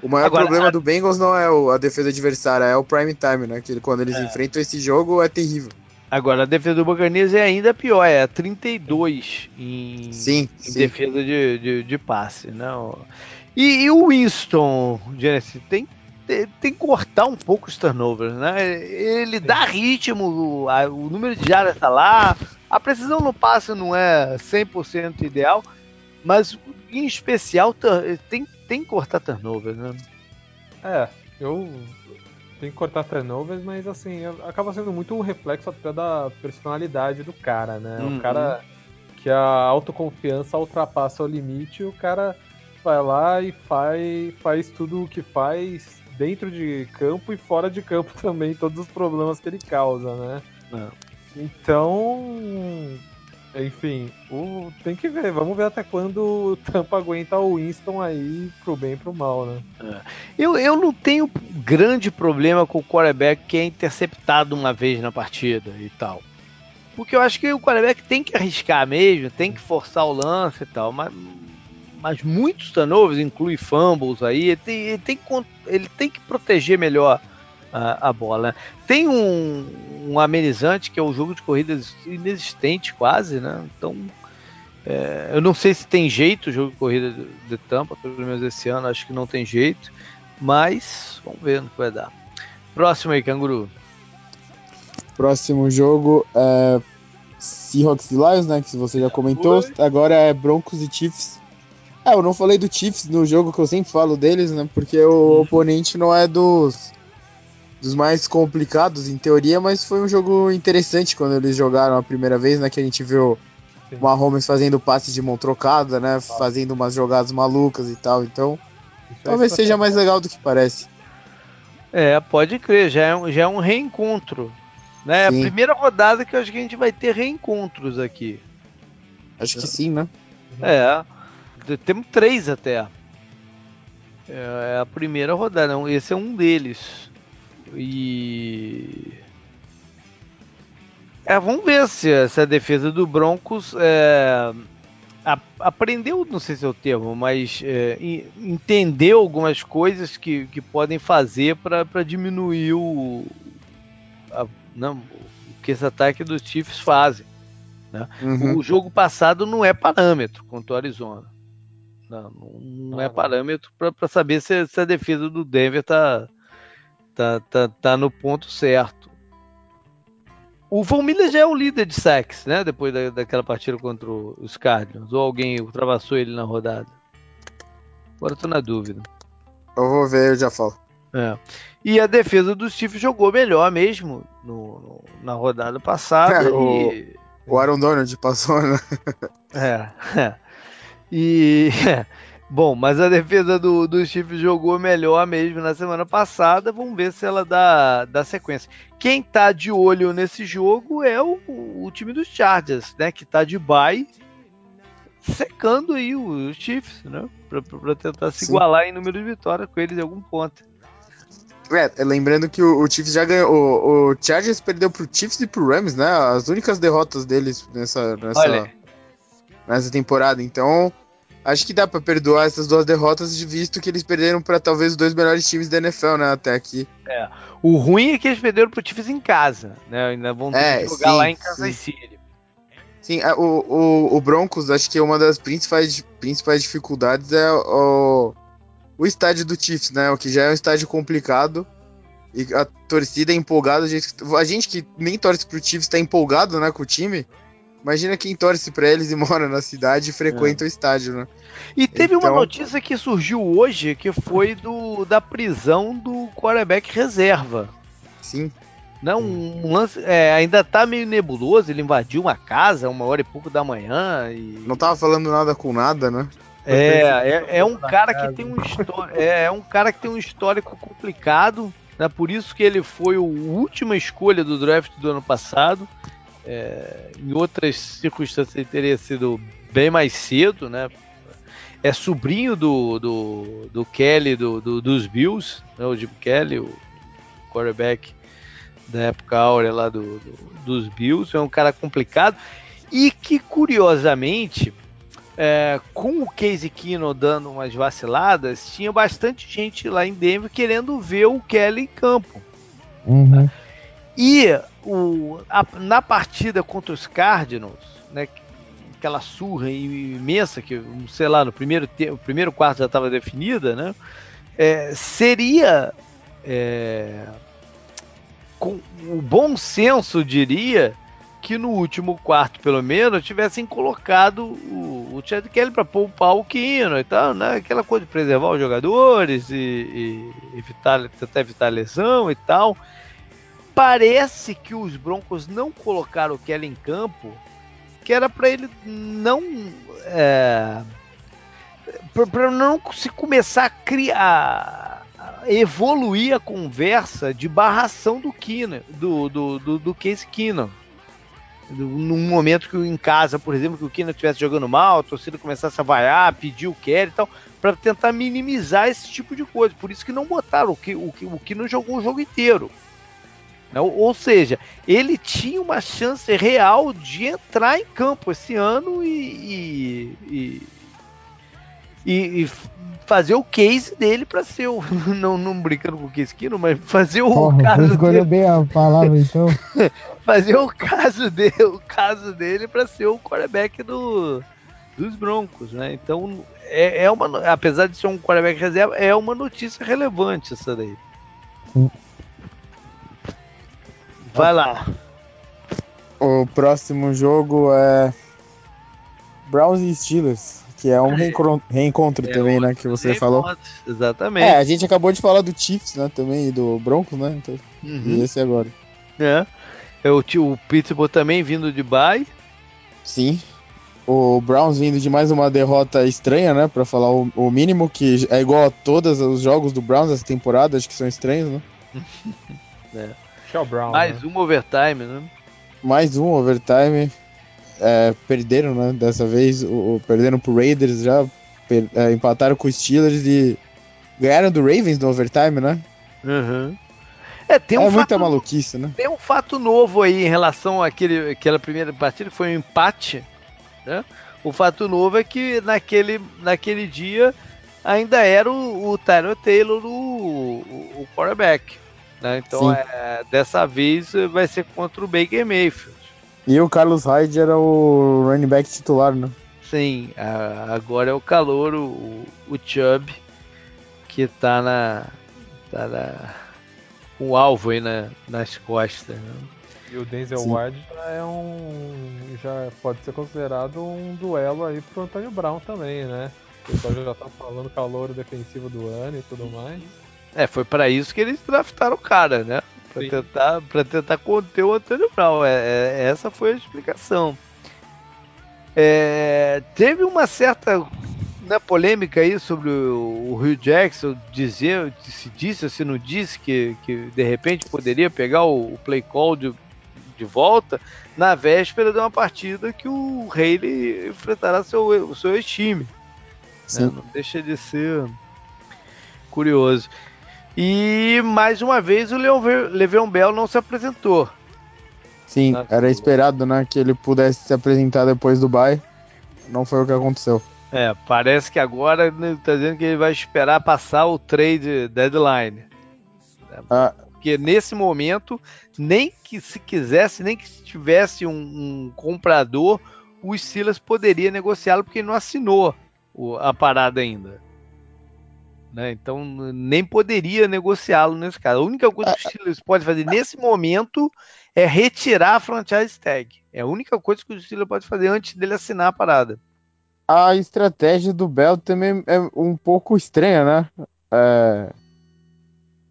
S2: o maior Agora, problema a... do Bengals não é o, a defesa adversária, é o prime time, né? Que quando eles é. enfrentam esse jogo é terrível.
S1: Agora, a defesa do Buccaneers é ainda pior, é 32 em,
S2: sim,
S1: em
S2: sim.
S1: defesa de, de, de, passe. Não. Né? E, e o Winston, Jesse, tem tem que cortar um pouco os turnovers, né? Ele dá ritmo, o, número de jardas está lá, a precisão no passe não é 100% ideal, mas em especial tem, tem que cortar turnovers, né?
S3: É, eu tenho que cortar turnovers, mas assim, acaba sendo muito um reflexo até da personalidade do cara, né? Uhum. O cara que a autoconfiança ultrapassa o limite, o cara vai lá e faz, faz tudo o que faz dentro de campo e fora de campo [laughs] também, todos os problemas que ele causa, né? É. Então, enfim, o, tem que ver. Vamos ver até quando o Tampa aguenta o Winston aí pro bem e pro mal, né?
S1: É. Eu, eu não tenho grande problema com o quarterback que é interceptado uma vez na partida e tal. Porque eu acho que o quarterback tem que arriscar mesmo, tem que forçar o lance e tal, mas mas muitos turnovers, inclui fumbles aí, ele tem, ele tem, ele tem que proteger melhor a, a bola. Tem um, um, amenizante que é o jogo de corridas inexistente quase, né? Então é, eu não sei se tem jeito o jogo de corrida de, de Tampa, pelo menos esse ano acho que não tem jeito, mas vamos ver no que vai dar. Próximo aí, Canguru.
S2: Próximo jogo é Seahawks e Lions, né? Que você já comentou. Agora é Broncos e Chiefs. É, eu não falei do Chiefs no jogo que eu sempre falo deles, né? Porque o uhum. oponente não é dos, dos mais complicados em teoria, mas foi um jogo interessante quando eles jogaram a primeira vez, né? Que a gente viu o Mahomes fazendo passe de mão trocada, né? Fazendo umas jogadas malucas e tal. Então, talvez seja mais legal do que parece.
S1: É, pode crer, já é, já é um reencontro. Né? É a primeira rodada que eu acho que a gente vai ter reencontros aqui.
S2: Acho que sim, né?
S1: É. Temos três até. É, é a primeira rodada, esse é um deles. E. É, vamos ver se, se a defesa do Broncos é, a, aprendeu, não sei se é o termo, mas é, entendeu algumas coisas que, que podem fazer para diminuir o, a, não, o que esse ataque dos Chiefs fazem. Né? Uhum. O jogo passado não é parâmetro contra o Arizona. Não, não é parâmetro para saber se, se, a defesa do Denver tá, tá, tá, tá no ponto certo. O Von Miller já é o líder de sacks, né? Depois da, daquela partida contra os Cardinals. Ou alguém ultrapassou ele na rodada? Agora eu tô na dúvida.
S2: Eu vou ver, eu já falo.
S1: É. E a defesa dos Chiefs jogou melhor mesmo no, no na rodada passada. É,
S2: e... o, o Aaron Donald passou, né?
S1: É, é. E. [laughs] Bom, mas a defesa do, do Chiefs jogou melhor mesmo na semana passada. Vamos ver se ela dá, dá sequência. Quem tá de olho nesse jogo é o, o time dos Chargers, né? Que tá de bye, secando aí os Chiefs, né? Pra, pra tentar se Sim. igualar em número de vitórias com eles em algum ponto.
S2: É, lembrando que o, o Chiefs já ganhou. O, o Chargers perdeu pro Chiefs e pro Rams, né? As únicas derrotas deles nessa. nessa... Olha, nessa temporada. Então, acho que dá para perdoar essas duas derrotas, visto que eles perderam para talvez os dois melhores times da NFL, né, até aqui.
S1: É. O ruim é que eles perderam pro Chiefs em casa, né? Ainda vão é, jogar sim, lá em Kansas City.
S2: Sim, o, o, o Broncos, acho que uma das principais, principais dificuldades é o, o estádio do Chiefs, né? O que já é um estádio complicado. E a torcida é empolgada. A gente, a gente que nem torce pro Chiefs tá empolgado, né, com o time. Imagina quem torce pra eles e [laughs] mora na cidade e frequenta é. o estádio, né?
S1: E teve então... uma notícia que surgiu hoje que foi do, da prisão do quarterback reserva.
S2: Sim.
S1: Não, um lance. É, ainda tá meio nebuloso. Ele invadiu uma casa uma hora e pouco da manhã. E...
S2: Não tava falando nada com nada, né?
S1: É, é, é um cara que tem um é, é um cara que tem um histórico complicado. Né? Por isso que ele foi a última escolha do draft do ano passado. É, em outras circunstâncias ele teria sido bem mais cedo, né? É sobrinho do, do, do Kelly do, do, dos Bills, né? o Jim Kelly, o quarterback da época áurea lá do, do, dos Bills. É um cara complicado e que curiosamente é, com o Casey Kino dando umas vaciladas, tinha bastante gente lá em Denver querendo ver o Kelly em campo.
S2: Uhum.
S1: E o, a, na partida contra os Cardinals, né, aquela surra imensa que, sei lá, no primeiro, o primeiro quarto já estava definida, né, é, seria é, com o bom senso diria que no último quarto, pelo menos, tivessem colocado o, o Chad Kelly para poupar o Kino e tal, né? Aquela coisa de preservar os jogadores e, e evitar, tentar evitar lesão e tal. Parece que os Broncos não colocaram o Kelly em campo, que era para ele não. É, para não se começar a criar evoluir a conversa de barração do Keenan, do, do, do, do Case Keenan. Num momento que em casa, por exemplo, que o Keenan estivesse jogando mal, a torcida começasse a vaiar, pedir o Kelly e tal, para tentar minimizar esse tipo de coisa. Por isso que não botaram o que o, o jogou o jogo inteiro. Né? Ou seja, ele tinha uma chance real de entrar em campo esse ano e, e, e, e fazer o case dele para ser o. [laughs] Não, não brincando com o Kino, mas fazer o
S4: Porra, caso. Escolheu dele, bem a palavra, então. [laughs]
S1: fazer o caso dele, o caso dele para ser o quarterback do, dos Broncos, né? Então, é, é uma. Apesar de ser um quarterback reserva, é uma notícia relevante essa daí. Sim. Vai lá.
S2: O próximo jogo é Browns e Steelers, que é um reencontro, reencontro é também, né, que você falou.
S1: Exatamente.
S2: É, a gente acabou de falar do Chiefs, né, também, e do Broncos, né, então, uhum. e esse agora.
S1: É, é o, o Pittsburgh também vindo de bye.
S2: Sim. O Browns vindo de mais uma derrota estranha, né, pra falar o, o mínimo, que é igual a todos os jogos do Browns essa temporada, acho que são estranhos, né. [laughs]
S1: é. Brown, Mais né? um overtime, né?
S2: Mais um overtime. É, perderam, né? Dessa vez, o, o, perderam pro Raiders já. Per, é, empataram com os Steelers e ganharam do Ravens no overtime, né?
S1: Uhum. É, tem um
S2: é
S1: fato,
S2: muita maluquice, né?
S1: Tem um fato novo aí em relação àquele, àquela primeira partida, que foi um empate, né? O fato novo é que naquele, naquele dia ainda era o, o Tyler Taylor o, o, o quarterback. Né? Então, é, dessa vez vai ser contra o Baker Mayfield.
S2: E o Carlos Hyde era o running back titular, né?
S1: Sim, agora é o calor, o, o Chubb, que tá na. tá na. com o alvo aí na, nas costas. Né?
S3: E o Denzel Sim. Ward já é um. já pode ser considerado um duelo aí pro Antônio Brown também, né? O pessoal já tá falando calor defensivo do ano e tudo mais.
S1: É, foi para isso que eles draftaram o cara, né? Pra tentar, pra tentar conter o Antônio Brown. É, é, essa foi a explicação. É, teve uma certa né, polêmica aí sobre o, o Rio Jackson dizer, se disse ou se não disse que, que de repente poderia pegar o, o play call de, de volta na véspera de uma partida que o Haley enfrentará seu, o seu ex-time. Né? Não deixa de ser curioso. E mais uma vez o Le'Veon Bell não se apresentou.
S2: Sim, era esperado, né, que ele pudesse se apresentar depois do bye. Não foi o que aconteceu.
S1: É, parece que agora está dizendo que ele vai esperar passar o trade deadline.
S2: Ah,
S1: Porque nesse momento, nem que se quisesse, nem que se tivesse um, um comprador, o Steelers poderia negociá-lo porque ele não assinou a parada ainda. Né? Então nem poderia negociá-lo nesse caso. A única coisa que o Steelers pode fazer nesse momento é retirar a franchise tag. É a única coisa que o Steelers pode fazer antes dele assinar a parada.
S2: A estratégia do Bell também é um pouco estranha, né? É...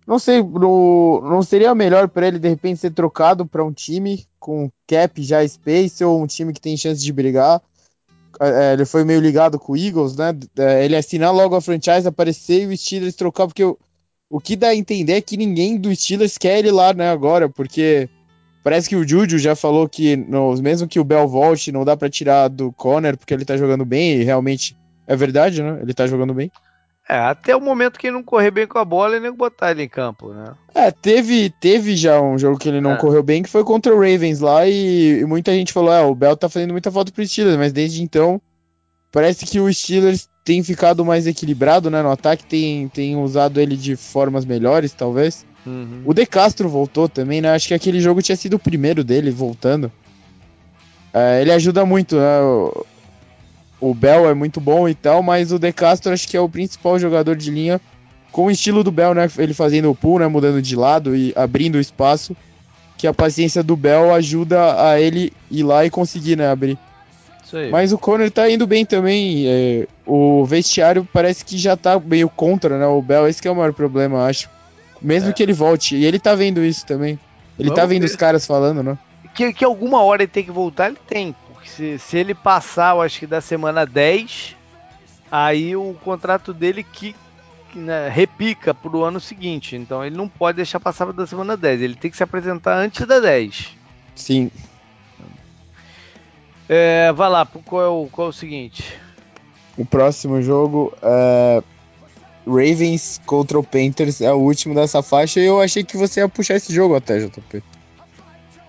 S2: Não sei, no... não seria melhor para ele de repente ser trocado para um time com cap já space ou um time que tem chance de brigar? É, ele foi meio ligado com o Eagles, né? É, ele assinar logo a franchise, aparecer e o Steelers trocar, porque o, o que dá a entender é que ninguém do Steelers quer ele lá, né, agora, porque parece que o Juju já falou que no, mesmo que o Bell volte, não dá para tirar do Conner porque ele tá jogando bem, e realmente é verdade, né? Ele tá jogando bem.
S1: É, até o momento que ele não correr bem com a bola e nem botar ele em campo, né?
S2: É, teve, teve já um jogo que ele não é. correu bem, que foi contra o Ravens lá, e, e muita gente falou, é, o Bell tá fazendo muita falta pro Steelers, mas desde então, parece que o Steelers tem ficado mais equilibrado, né, no ataque, tem, tem usado ele de formas melhores, talvez. Uhum. O De Castro voltou também, né, acho que aquele jogo tinha sido o primeiro dele voltando. É, ele ajuda muito, né, o Bell é muito bom e tal, mas o De Castro acho que é o principal jogador de linha com o estilo do Bell, né? Ele fazendo o pull, né? Mudando de lado e abrindo o espaço. Que a paciência do Bell ajuda a ele ir lá e conseguir, né? Abrir. Mas o Conor tá indo bem também. É, o vestiário parece que já tá meio contra, né? O Bell, esse é o maior problema, acho. Mesmo é. que ele volte. E ele tá vendo isso também. Ele Vamos tá vendo ver. os caras falando, né?
S1: Que, que alguma hora ele tem que voltar, ele tem se, se ele passar, eu acho que da semana 10, aí o contrato dele que, que né, repica pro ano seguinte. Então ele não pode deixar passar da semana 10. Ele tem que se apresentar antes da 10.
S2: Sim.
S1: É, vai lá, qual é, o, qual é o seguinte?
S2: O próximo jogo é Ravens contra o Panthers, é o último dessa faixa. E eu achei que você ia puxar esse jogo até, JP.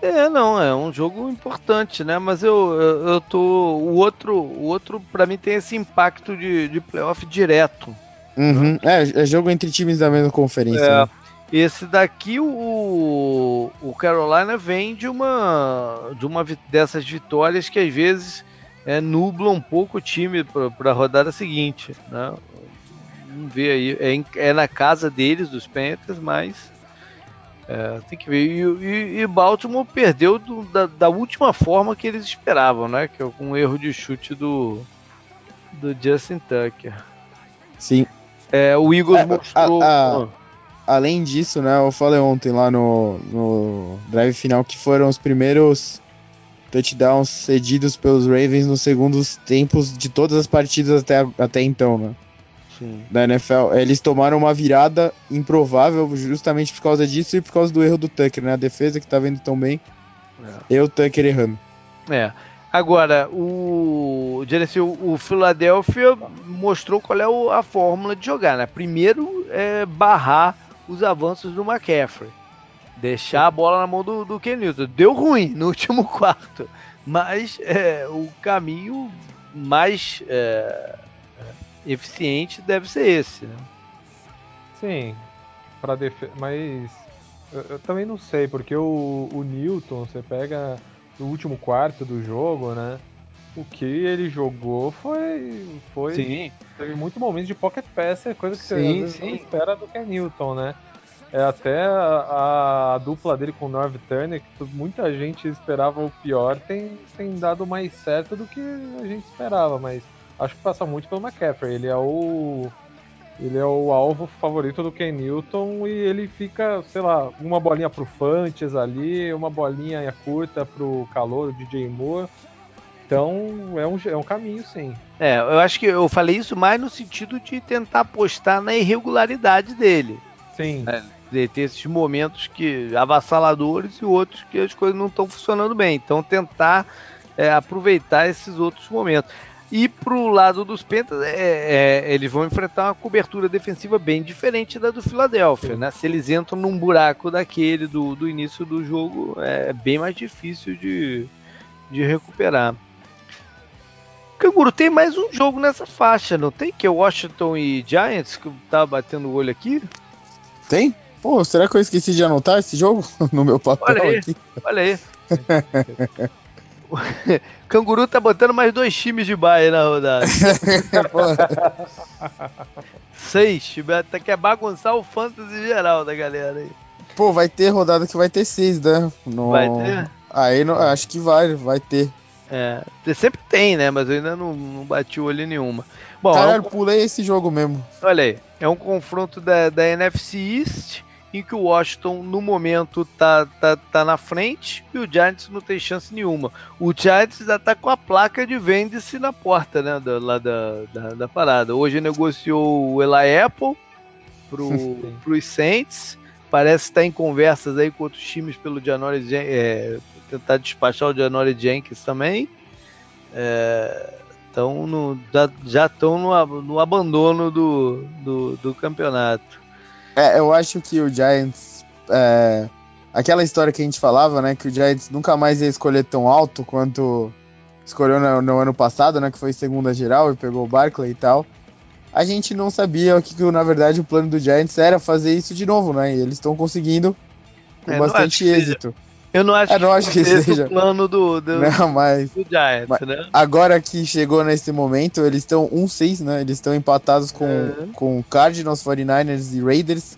S1: É, não, é um jogo importante, né? Mas eu, eu, eu tô. O outro, o outro para mim, tem esse impacto de, de playoff direto.
S2: Uhum. É, é jogo entre times da mesma conferência. É. Né?
S1: Esse daqui, o, o Carolina vem de uma, de uma dessas vitórias que às vezes é, nubla um pouco o time para a rodada seguinte. Né? Vamos ver aí. É, é na casa deles, dos Panthers, mas é, tem que ver. E, e, e Baltimore perdeu do, da, da, última forma que eles esperavam, né? Que é um erro de chute do, do Justin Tucker.
S2: Sim.
S1: É, o Eagles é, mostrou. A,
S2: a, além disso, né? Eu falei ontem lá no, no drive final que foram os primeiros touchdowns cedidos pelos Ravens nos segundos tempos de todas as partidas até, até então, né? Sim. da NFL. Eles tomaram uma virada improvável justamente por causa disso e por causa do erro do Tucker, né? A defesa que tá vendo tão bem. É. E o Tucker errando.
S1: É. Agora, o, Genesis, o Philadelphia mostrou qual é a fórmula de jogar, né? Primeiro é barrar os avanços do McCaffrey. Deixar a bola na mão do, do Ken Newton. Deu ruim no último [laughs] quarto. Mas é, o caminho mais é, eficiente deve ser esse. Né?
S3: Sim, para def... mas eu, eu, também não sei, porque o, o Newton, você pega no último quarto do jogo, né? O que ele jogou foi. foi
S1: sim.
S3: Teve muitos momentos de pocket pass, coisa que sim, você às vezes não espera do que é Newton, né? É até a, a, dupla dele com o Norv Turner, que muita gente esperava o pior, tem, tem dado mais certo do que a gente esperava, mas acho que passa muito pelo McCaffrey. Ele é o. Ele é o alvo favorito do Ken Newton e ele fica, sei lá, uma bolinha pro Fantes ali, uma bolinha curta pro calor, DJ Moore. Então é um, é um caminho, sim.
S1: É, eu acho que eu falei isso mais no sentido de tentar apostar na irregularidade dele.
S3: Sim.
S1: É, de ter esses momentos que avassaladores e outros que as coisas não estão funcionando bem. Então tentar é, aproveitar esses outros momentos. E pro lado dos Pentas, é, é, eles vão enfrentar uma cobertura defensiva bem diferente da do Philadelphia, né? Se eles entram num buraco daquele do, do início do jogo, é bem mais difícil de, de recuperar. Canguru, tem mais um jogo nessa faixa, não tem? Que é Washington e Giants, que tava batendo o olho aqui.
S2: Tem? Pô, será que eu esqueci de anotar esse jogo [laughs] no meu papel
S1: Olha aí,
S2: aqui?
S1: olha aí. [laughs] o [laughs] Canguru tá botando mais dois times de baia na rodada. [laughs] Seis. Até quer bagunçar o fantasy geral da galera aí.
S2: Pô, vai ter rodada que vai ter seis, né? No-
S1: Vai ter?
S2: Aí não, acho que vai, vai ter.
S1: É, sempre tem, né? Mas eu ainda não, não bati o olho nenhuma. Bom, é um
S2: Caralho, pulei esse jogo mesmo.
S1: Olha aí, é um confronto da, da NFC East em que o Washington no momento tá, tá, tá na frente e o Giants não tem chance nenhuma. O Giants já tá com a placa de vende-se na porta, né? Da, lá da, da, da parada. Hoje negociou o Eli Apple pro, [laughs] pros Saints. Parece estar em conversas aí com outros times pelo Janore é, tentar despachar o Janore Jenkins também. É, então no- já estão no, no abandono do, do, do campeonato.
S2: É, eu acho que o Giants. é, aquela história que a gente falava, né? Que o Giants nunca mais ia escolher tão alto quanto escolheu no, no ano passado, né? Que foi segunda geral e pegou o Barkley e tal. A gente não sabia que, que, na verdade, o plano do Giants era fazer isso de novo, né? E eles estão conseguindo com
S1: É, acho
S2: bastante
S1: que seja. Eu não acho,
S2: É, não acho que
S1: esse
S2: seja.
S1: o plano do, do,
S2: Não, mas
S1: do Giants,
S2: Mas-
S1: né?
S2: agora que chegou nesse momento, eles estão 1-6, né? Eles estão empatados com,
S1: Uhum.
S2: com Cardinals, 49ers e Raiders.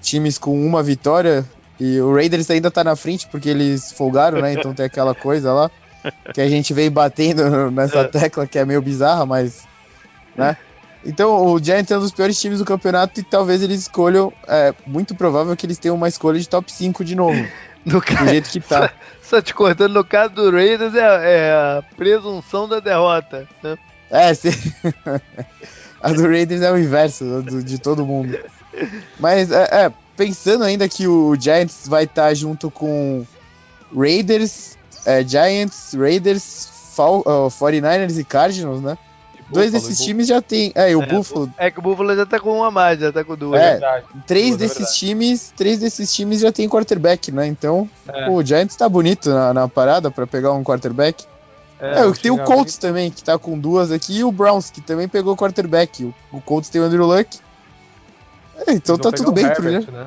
S2: Times com uma vitória. E o Raiders ainda tá na frente porque eles folgaram, né? Então tem aquela coisa lá [laughs] que a gente vem batendo nessa
S1: É.
S2: tecla que é meio bizarra, mas. né? Então o Giants é um dos piores times do campeonato e talvez eles escolham. É muito provável que eles tenham uma escolha de top 5 de novo, [laughs]
S1: No
S2: do
S1: ca-
S2: jeito que tá. [laughs]
S1: Só te cortando, no caso do Raiders é, é a presunção da derrota. Né?
S2: É, se... [laughs] a do Raiders é o inverso do- de todo mundo. Mas, é, é, pensando ainda que o Giants vai estar junto com Raiders, é, Giants, Raiders, Fal ó, 49ers e Cardinals, né? Dois desses times já tem. É, e o
S1: É,
S2: Buffalo.
S1: É que o Buffalo já tá com uma a mais, já tá com duas.
S2: É,
S3: Verdade.
S2: Três
S3: duas, é
S2: desses
S3: verdade.
S2: times, três desses times já tem quarterback, né? Então,
S3: É.
S2: o Giants tá bonito na, na parada pra pegar um quarterback. É,
S3: o
S2: tem o Colts também, que tá com duas aqui, e o Browns, que também pegou quarterback. O, o Colts tem o Andrew Luck. É, então
S3: Eles
S2: tá tudo bem pro
S3: Herbert,
S2: Giants.
S3: né?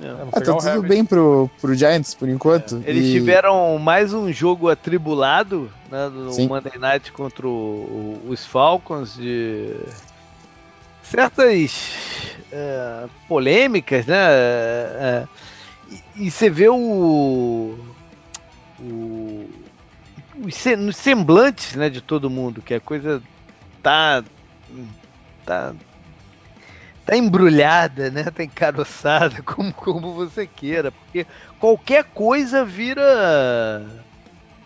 S1: É.
S3: É,
S2: É, tá tudo
S3: Herbert.
S2: bem pro, pro Giants por enquanto.
S1: Eles
S2: E-
S1: tiveram mais um jogo atribulado né, no
S2: Sim.
S1: Monday Night contra o- o- os Falcons de certas é, polêmicas, né? é, e, e você vê o, o os semblantes né, de todo mundo, que a coisa tá tá tá embrulhada, né? Tá encaroçada, [laughs] como, como você queira, porque qualquer coisa vira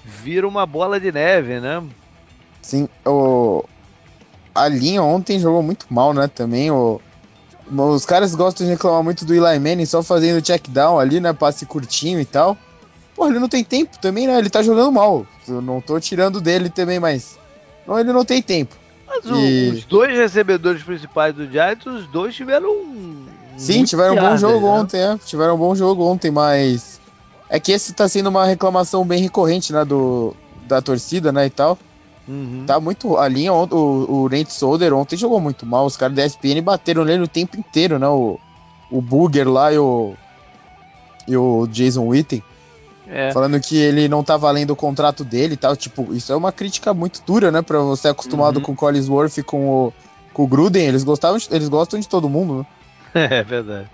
S1: vira uma bola de neve, né?
S2: Sim, o... a linha ontem jogou muito mal, né? Também o... os caras gostam de reclamar muito do Eli Manning só fazendo check down ali, né? Passe curtinho e tal. Pô, ele não tem tempo também, né? Ele tá jogando mal. Eu não tô tirando dele também, mas. Não, ele não tem tempo.
S1: Mas o-
S2: E-
S1: os dois recebedores principais do Giants, os dois tiveram um-
S2: Sim, tiveram um bom jogo
S1: né?
S2: ontem, é. Tiveram um bom jogo ontem, mas. É que esse tá sendo uma reclamação bem recorrente, né? Do, da torcida, né? E tal.
S1: Uhum.
S2: Tá muito. A linha, o, o Nate Solder ontem jogou muito mal. Os caras da ESPN bateram nele o tempo inteiro, né? O, o Booger lá e o. E o Jason Witten.
S1: É.
S2: Falando que ele não tá valendo o contrato dele e tal. Tipo, isso é uma crítica muito dura, né? Pra você acostumado
S1: Uhum.
S2: com o Collinsworth e com o, com o Gruden. Eles, gostavam de- eles gostam de todo mundo, né? [laughs]
S1: É verdade.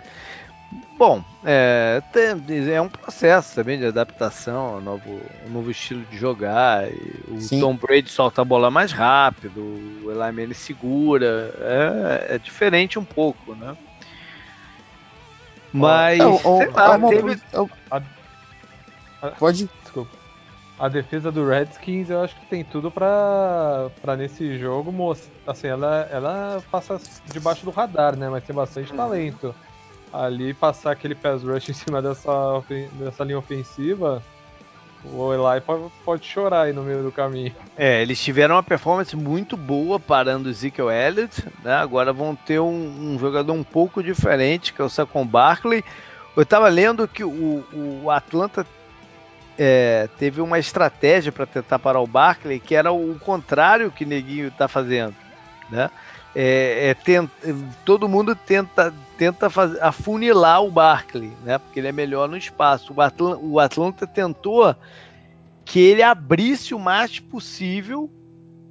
S1: Bom, é, tem- é um processo também de adaptação ao novo, ao novo estilo de jogar. o
S2: Sim.
S1: Tom Brady solta a bola mais rápido, o Eli Manning segura. É, é diferente um pouco, né? Mas,
S2: É, o- o-
S1: sei lá,
S2: é uma-
S1: teve-
S2: é Pode.
S3: Desculpa. A defesa do Redskins eu acho que tem tudo pra, pra nesse jogo mostrar. Assim, ela, ela passa debaixo do radar, né? Mas tem bastante talento. Ali passar aquele pass rush em cima dessa, dessa linha ofensiva, o Eli pode, pode chorar aí no meio do caminho.
S1: É, eles tiveram uma performance muito boa parando o Ezekiel Elliott, né? Agora vão ter um, um jogador um pouco diferente, que é o Saquon Barkley. Eu tava lendo que o, o Atlanta é, teve uma estratégia para tentar parar o Barkley, que era o contrário que Neguinho tá fazendo, né? é, é tenta, todo mundo tenta, tenta afunilar o Barkley, né? Porque ele é melhor no espaço. O, Atl o Atlanta tentou que ele abrisse o mais possível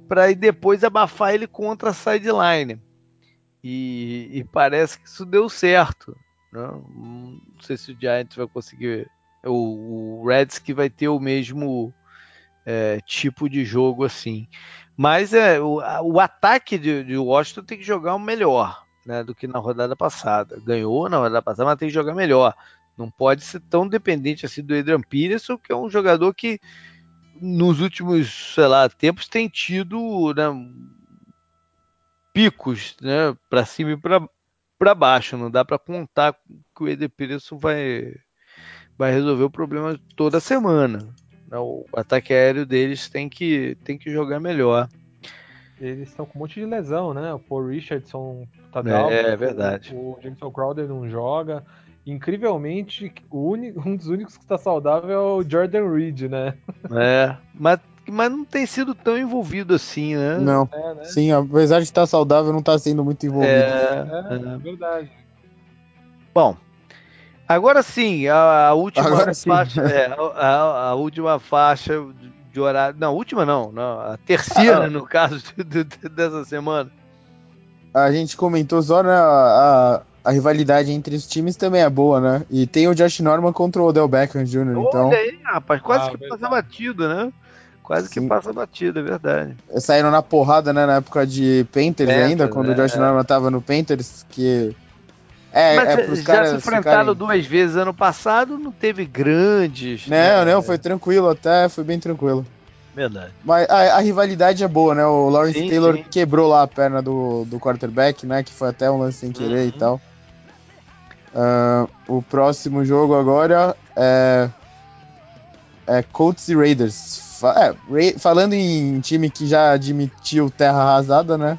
S1: para depois abafar ele contra a sideline. E, e, parece que isso deu certo. Né? Não sei se o Giants vai conseguir. O, o Reds que vai ter o mesmo é, tipo de jogo assim. Mas é, o, o ataque de, de, Washington tem que jogar melhor né, do que na rodada passada. Ganhou na rodada passada, mas tem que jogar melhor. Não pode ser tão dependente assim do Adrian Peterson, que é um jogador que nos últimos, sei lá, tempos tem tido né, picos né, para cima e para baixo. Não dá para contar que o Eder Peterson vai, vai resolver o problema toda semana. Né? O ataque aéreo deles tem que, tem que jogar melhor.
S3: Eles estão com um monte de lesão, né? O Paul Richardson tá
S1: down. É, é verdade.
S3: O, o Jameson Crowder não joga. Incrivelmente, único, [laughs] um dos únicos que está saudável é o Jordan Reed, né?
S1: É, mas, mas não tem sido tão envolvido assim, né?
S2: Não. É, né? Sim, apesar de estar saudável, não está sendo muito envolvido.
S3: É, é, é verdade.
S1: Bom, Agora sim, a, a última Agora faixa, é, a, a, última faixa de horário, não, última não, não a terceira ah, no caso [laughs] de, de, dessa semana.
S2: A gente comentou só né, a, a, rivalidade entre os times também é boa, né? E tem o Josh Norman contra o Odell Beckham Jr. Olha então.
S1: aí, rapaz, quase ah, que verdade. passa batido, né? Quase Sim. que passa batido, é verdade.
S2: Saíram na porrada, né, na época de Panthers, ainda, quando é, o Josh é. Norman tava no Panthers, que
S1: é, Mas é já se enfrentaram ficarem... duas vezes ano passado, não teve grandes.
S2: Não, né? não, foi tranquilo até, foi bem tranquilo.
S1: Verdade.
S2: Mas a, a rivalidade é boa, né? O Lawrence sim, Taylor sim. quebrou lá a perna do, do quarterback, né? Que foi até um lance sem querer uhum. e tal. Uh, o próximo jogo agora é, é Colts e Raiders. É, Ra falando em time que já admitiu terra arrasada, né?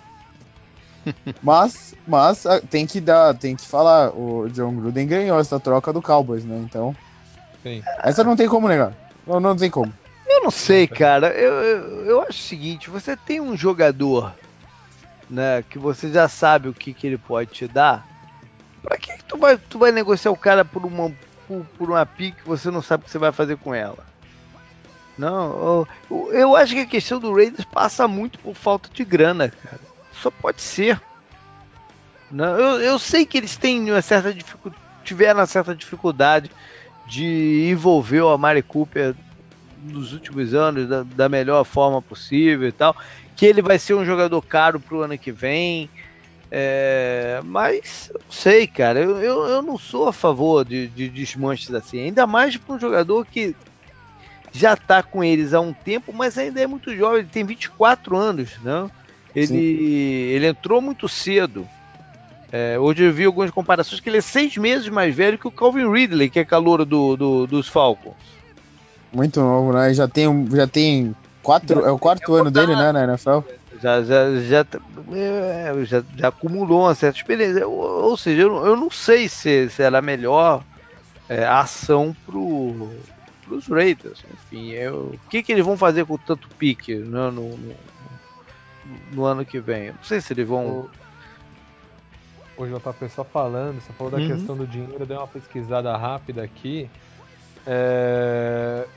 S2: Mas, mas ah, tem que dar, tem que falar. O John Gruden ganhou essa troca do Cowboys, né? Então. Sim. Essa não tem como negar. Não, não tem como.
S1: Eu não sei, cara. Eu, eu, eu acho o seguinte: você tem um jogador, né, que você já sabe o que, que ele pode te dar. Pra que, que tu, vai, tu vai negociar o cara por uma, por, por uma pique que você não sabe o que você vai fazer com ela? Não, eu, eu acho que a questão do Raiders passa muito por falta de grana, cara. Só pode ser. Não, eu, eu sei que eles têm uma certa dificuldade, tiveram uma certa dificuldade de envolver o Amari Cooper nos últimos anos da, da, melhor forma possível e tal. Que ele vai ser um jogador caro pro ano que vem. É, mas eu sei, cara, eu, eu, eu, não sou a favor de, de desmanches assim. Ainda mais para um jogador que já está com eles há um tempo, mas ainda é muito jovem. Ele tem 24 anos, não? Né? Ele, ele entrou muito cedo. É, hoje eu vi algumas comparações que ele é seis meses mais velho que o Calvin Ridley, que é calor do, do, dos Falcons.
S2: Muito novo, né? Já tem, já tem quatro, já, é o quarto ano dele, né, na NFL?
S1: Já, já, já, é, já, já, acumulou uma certa experiência. Ou, ou seja, eu, eu, não sei se, se era melhor é, ação pro, pros Raiders. Enfim, eu, o que, que eles vão fazer com tanto pique né, no, no, no ano que vem. não sei se eles vão.
S3: O, JP só falando, você falou da uhum. questão do dinheiro, eu dei uma pesquisada rápida aqui. É...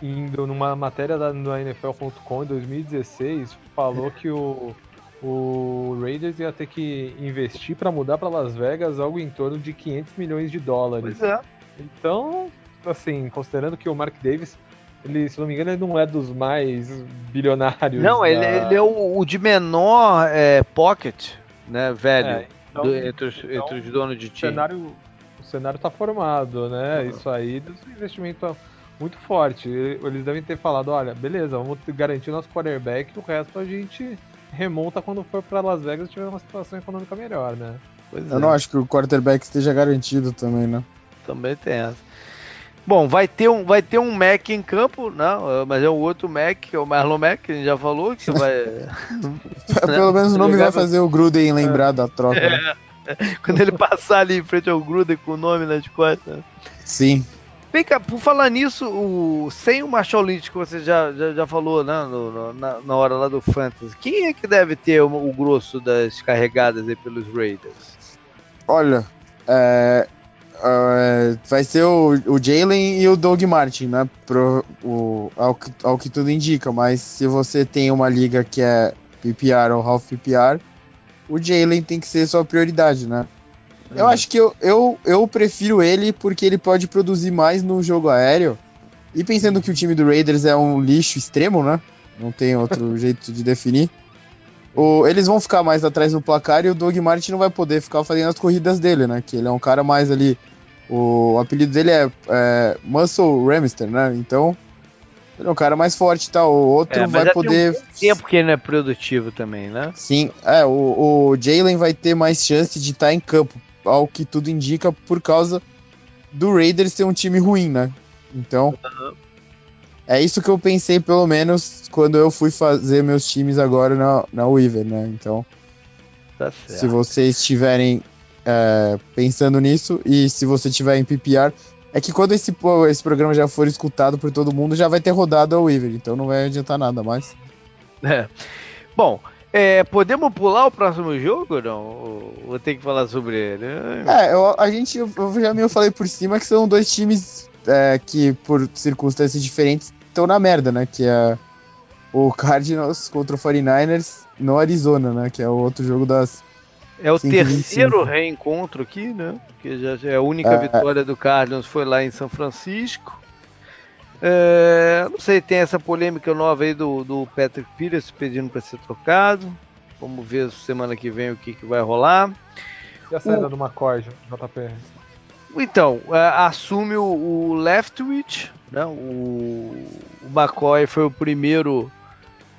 S3: Indo numa matéria da, no NFL.com em 2016, falou que o, o Raiders ia ter que investir para mudar para Las Vegas algo em torno de 500 milhões de dólares.
S1: Pois é.
S3: Então, assim, considerando que o Mark Davis ele, se não me engano, ele não é dos mais bilionários.
S1: Não, da... ele, ele, é o, o de menor é, pocket, né, velho, é, então, do, entre, os, então, entre, os, donos de time.
S3: O cenário, o cenário tá formado, né? Uhum. Isso aí dos investimento muito forte. Eles devem ter falado, olha, beleza, vamos garantir nosso quarterback, o resto a gente remonta quando for para Las Vegas e tiver uma situação econômica melhor, né?
S2: Pois Eu é. não acho que o quarterback esteja garantido também, né?
S1: Também tem essa. Bom, vai ter um, vai ter um Mac em campo, não, mas é o outro Mac, que é o Marlon Mac, que a gente já falou, que vai. [laughs]
S2: Pelo menos o nome vai fazer o Gruden lembrar da troca. Né?
S1: É. Quando ele passar ali em frente ao Gruden com o nome nas costas.
S2: Sim.
S1: Vem cá, por falar nisso, o, sem o Marshall Lynch, que você já, já, já falou né, no, no, na, na, hora lá do Fantasy, quem é que deve ter o, o grosso das carregadas aí pelos Raiders?
S2: Olha, é, é, vai ser o, o Jalen e o Doug Martin, né? Pro, o, ao, que, ao que tudo indica, mas se você tem uma liga que é PPR ou half PPR, o Jalen tem que ser sua prioridade, né? Eu uhum. acho que eu, eu, eu prefiro ele porque ele pode produzir mais no jogo aéreo. E pensando que o time do Raiders é um lixo extremo, né? Não tem outro [laughs] jeito de definir. O, eles vão ficar mais atrás no placar e o Doug Martin não vai poder ficar fazendo as corridas dele, né? Que ele é um cara mais ali. O, o apelido dele é, é Muscle Ramister, né? Então, ele é um cara mais forte e tal. O outro é, vai poder. Tem
S1: um tempo que ele não é produtivo também, né?
S2: Sim, é. O, o Jalen vai ter mais chance de estar em campo ao que tudo indica, por causa do Raiders ser um time ruim, né? Então, uhum. É isso que eu pensei, pelo menos, quando eu fui fazer meus times agora na, na Weaver, né? Então, tá se vocês estiverem é, pensando nisso e se você tiver em PPR, é que quando esse, esse programa já for escutado por todo mundo, já vai ter rodado a Weaver, então não vai adiantar nada mais.
S1: É. Bom, é, podemos pular o próximo jogo ou não? vou ter que falar sobre ele?
S2: É, eu, a gente, eu já meio falei por cima que são dois times é, que, por circunstâncias diferentes, estão na merda, né? Que é o Cardinals contra o 49ers no Arizona, né? Que é o outro jogo das.
S1: É o terceiro reencontro aqui, né? Que já é a única é, vitória do Cardinals foi lá em São Francisco. É, não sei, tem essa polêmica nova aí do, do Patrick Peters pedindo para ser trocado. Vamos ver semana que vem o que, que vai rolar.
S3: E a saída o... do McCoy, JP?
S1: Então, é, assume o, o Leftwich, né? O, o McCoy foi o primeiro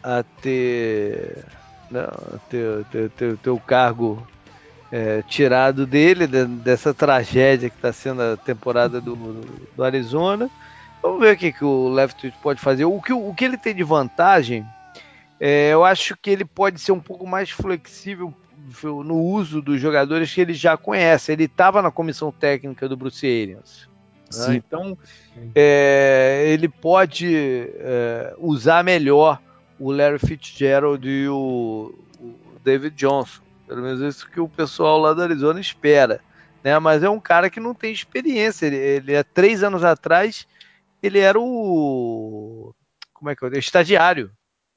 S1: a ter, né? ter, ter, ter, ter o cargo é, tirado dele, de, dessa tragédia que está sendo a temporada do, do Arizona. Vamos ver o que, que o Leftwich pode fazer. O que, o que ele tem de vantagem, é, eu acho que ele pode ser um pouco mais flexível no uso dos jogadores que ele já conhece. Ele estava na comissão técnica do Bruce Arians. Né? Então, é, ele pode é, usar melhor o Larry Fitzgerald e o, o, David Johnson. Pelo menos isso que o pessoal lá da Arizona espera. Né? Mas é um cara que não tem experiência. Ele, ele há três anos atrás ele era o. Como é que é? Estagiário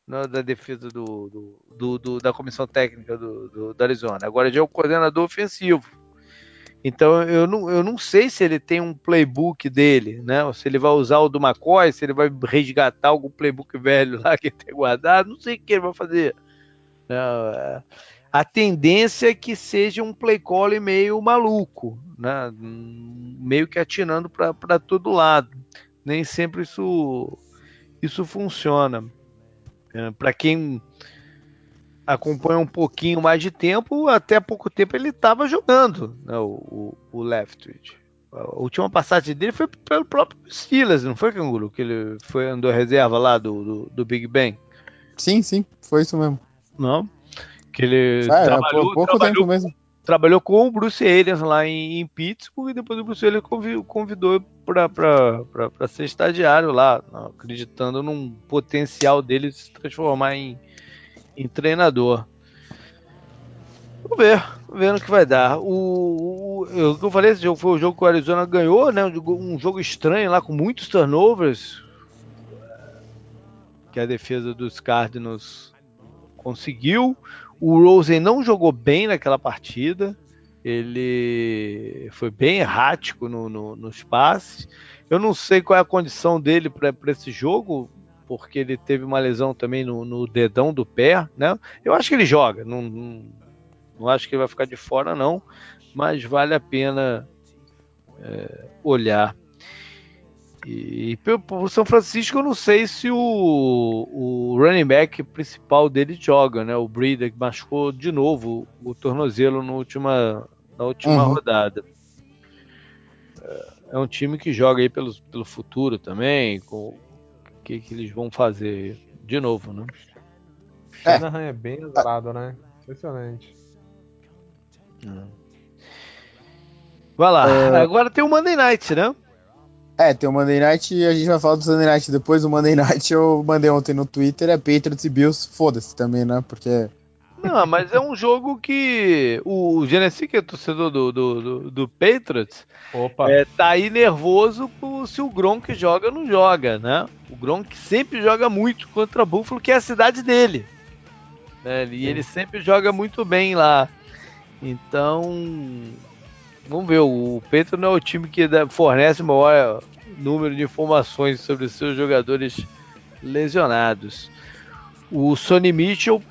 S1: né, da defesa do, do, do, do, da comissão técnica do, do, do Arizona. Agora já é o coordenador ofensivo. Então eu não, eu não sei se ele tem um playbook dele, né? Ou se ele vai usar o do McCoy, se ele vai resgatar algum playbook velho lá que ele [laughs] tem guardado, não sei o que ele vai fazer. Não, é, a tendência é que seja um play call meio maluco, né? meio que atinando para todo lado nem sempre isso, isso funciona. É, Para quem acompanha um pouquinho mais de tempo, até pouco tempo ele estava jogando né, o, o, Leftwich. A última passagem dele foi pelo próprio Steelers, não foi, Canguru? Que ele foi, andou reserva lá do, do, do Big Ben.
S2: Sim, sim, foi isso mesmo.
S1: Não? Que ele
S2: é, trabalhou, pouco trabalhou, tempo mesmo
S1: trabalhou com o Bruce Arians lá em, em Pittsburgh e depois o Bruce Arians convidou para ser estagiário lá, acreditando num potencial dele se transformar em, em treinador. Vamos ver, ver no que vai dar. O, o, eu falei, esse jogo foi o jogo que o Arizona ganhou, né? Um jogo estranho lá com muitos turnovers. Que a defesa dos Cardinals conseguiu. O Rosen não jogou bem naquela partida. Ele foi bem errático no, no, nos passes. Eu não sei qual é a condição dele para esse jogo, porque ele teve uma lesão também no, no, dedão do pé, né? Eu acho que ele joga, não, não, não, acho que ele vai ficar de fora, não, mas vale a pena é, olhar. E, o São Francisco, eu não sei se o, o running back principal dele joga, né? O Breeder, que machucou de novo o tornozelo no última, na última uhum. rodada. É um time que joga aí pelo, pelo futuro também, com que, que eles vão fazer de novo, né?
S3: É. Shanahan é bem azarado, né? Impressionante.
S1: Vai lá. É... Agora tem o Monday Night, né?
S2: É, tem o Monday Night e a gente vai falar do Sunday Night depois. O Monday Night eu mandei ontem no Twitter, é Patriots e Bills, foda-se também, né? Porque.
S1: Não, mas é um jogo que o Genesi, que é torcedor do, do, do, do Patriots,
S3: Opa.
S1: É, tá aí nervoso por se o Gronk joga ou não joga, né? O Gronk sempre joga muito contra Buffalo, que é a cidade dele. Né? E ele sempre joga muito bem lá. Então, vamos ver. O Patriots não é o time que fornece o maior número de informações sobre seus jogadores lesionados. O Sonny Mitchell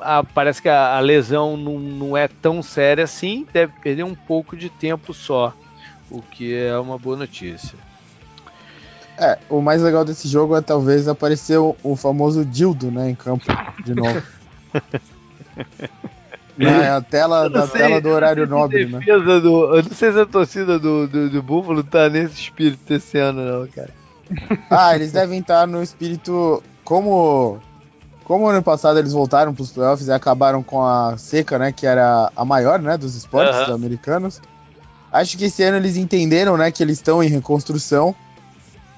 S1: a, parece que a, a lesão não, não, é tão séria assim, deve perder um pouco de tempo só, o que é uma boa notícia.
S2: É, o mais legal desse jogo é talvez aparecer o, o famoso Dildo, né, em campo de novo. [laughs] Na a tela, da sei, tela do horário nobre, né?
S1: Do, eu não sei se a torcida do, do, do Buffalo tá nesse espírito esse ano, não, cara.
S2: Ah, eles devem estar no espírito. Como como ano passado eles voltaram para os playoffs e acabaram com a seca, né, que era a maior, né, dos esportes uhum. americanos. Acho que esse ano eles entenderam, né, que eles estão em reconstrução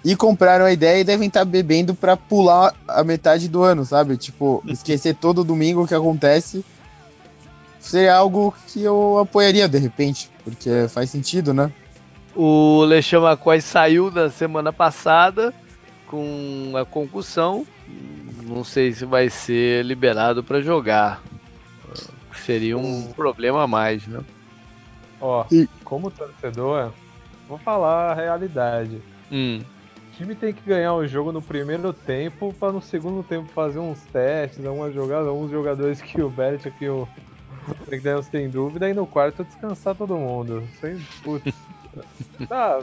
S2: e compraram a ideia e devem estar tá bebendo para pular a metade do ano, sabe? Tipo, [laughs] esquecer todo domingo o que acontece. Seria algo que eu apoiaria de repente, porque faz sentido, né?
S1: O LeChão McCoy saiu da semana passada com a concussão não sei se vai ser liberado para jogar. Seria um problema a mais, né?
S3: Ó, como torcedor, vou falar a realidade.
S1: Hum.
S3: O time tem que ganhar o jogo no primeiro tempo para no segundo tempo fazer uns testes, algumas jogadas, alguns jogadores que o Bert aqui o McDaniels tem dúvida e no quarto descansar todo mundo. Sem putz. [laughs] tá,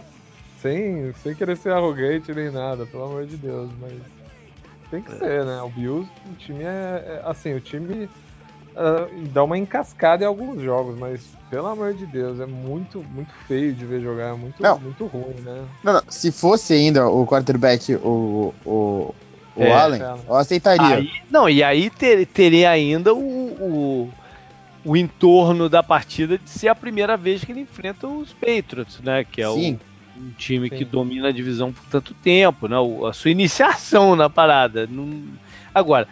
S3: sem, sem querer ser arrogante nem nada, pelo amor de Deus, mas tem que é. ser, né? O Bills, o time é. é assim, o time uh, dá uma encascada em alguns jogos, mas pelo amor de Deus, é muito, muito feio de ver jogar, é muito, não. muito ruim, né?
S2: Não, não, se fosse ainda o quarterback, o, o, o é, Allen, eu aceitaria.
S1: Aí, não, e aí ter, teria ainda o, o, o, entorno da partida de ser a primeira vez que ele enfrenta os Patriots, né? Que é Sim. o um time Sim. que domina a divisão por tanto tempo, né? a sua [laughs] iniciação na parada. Não... Agora,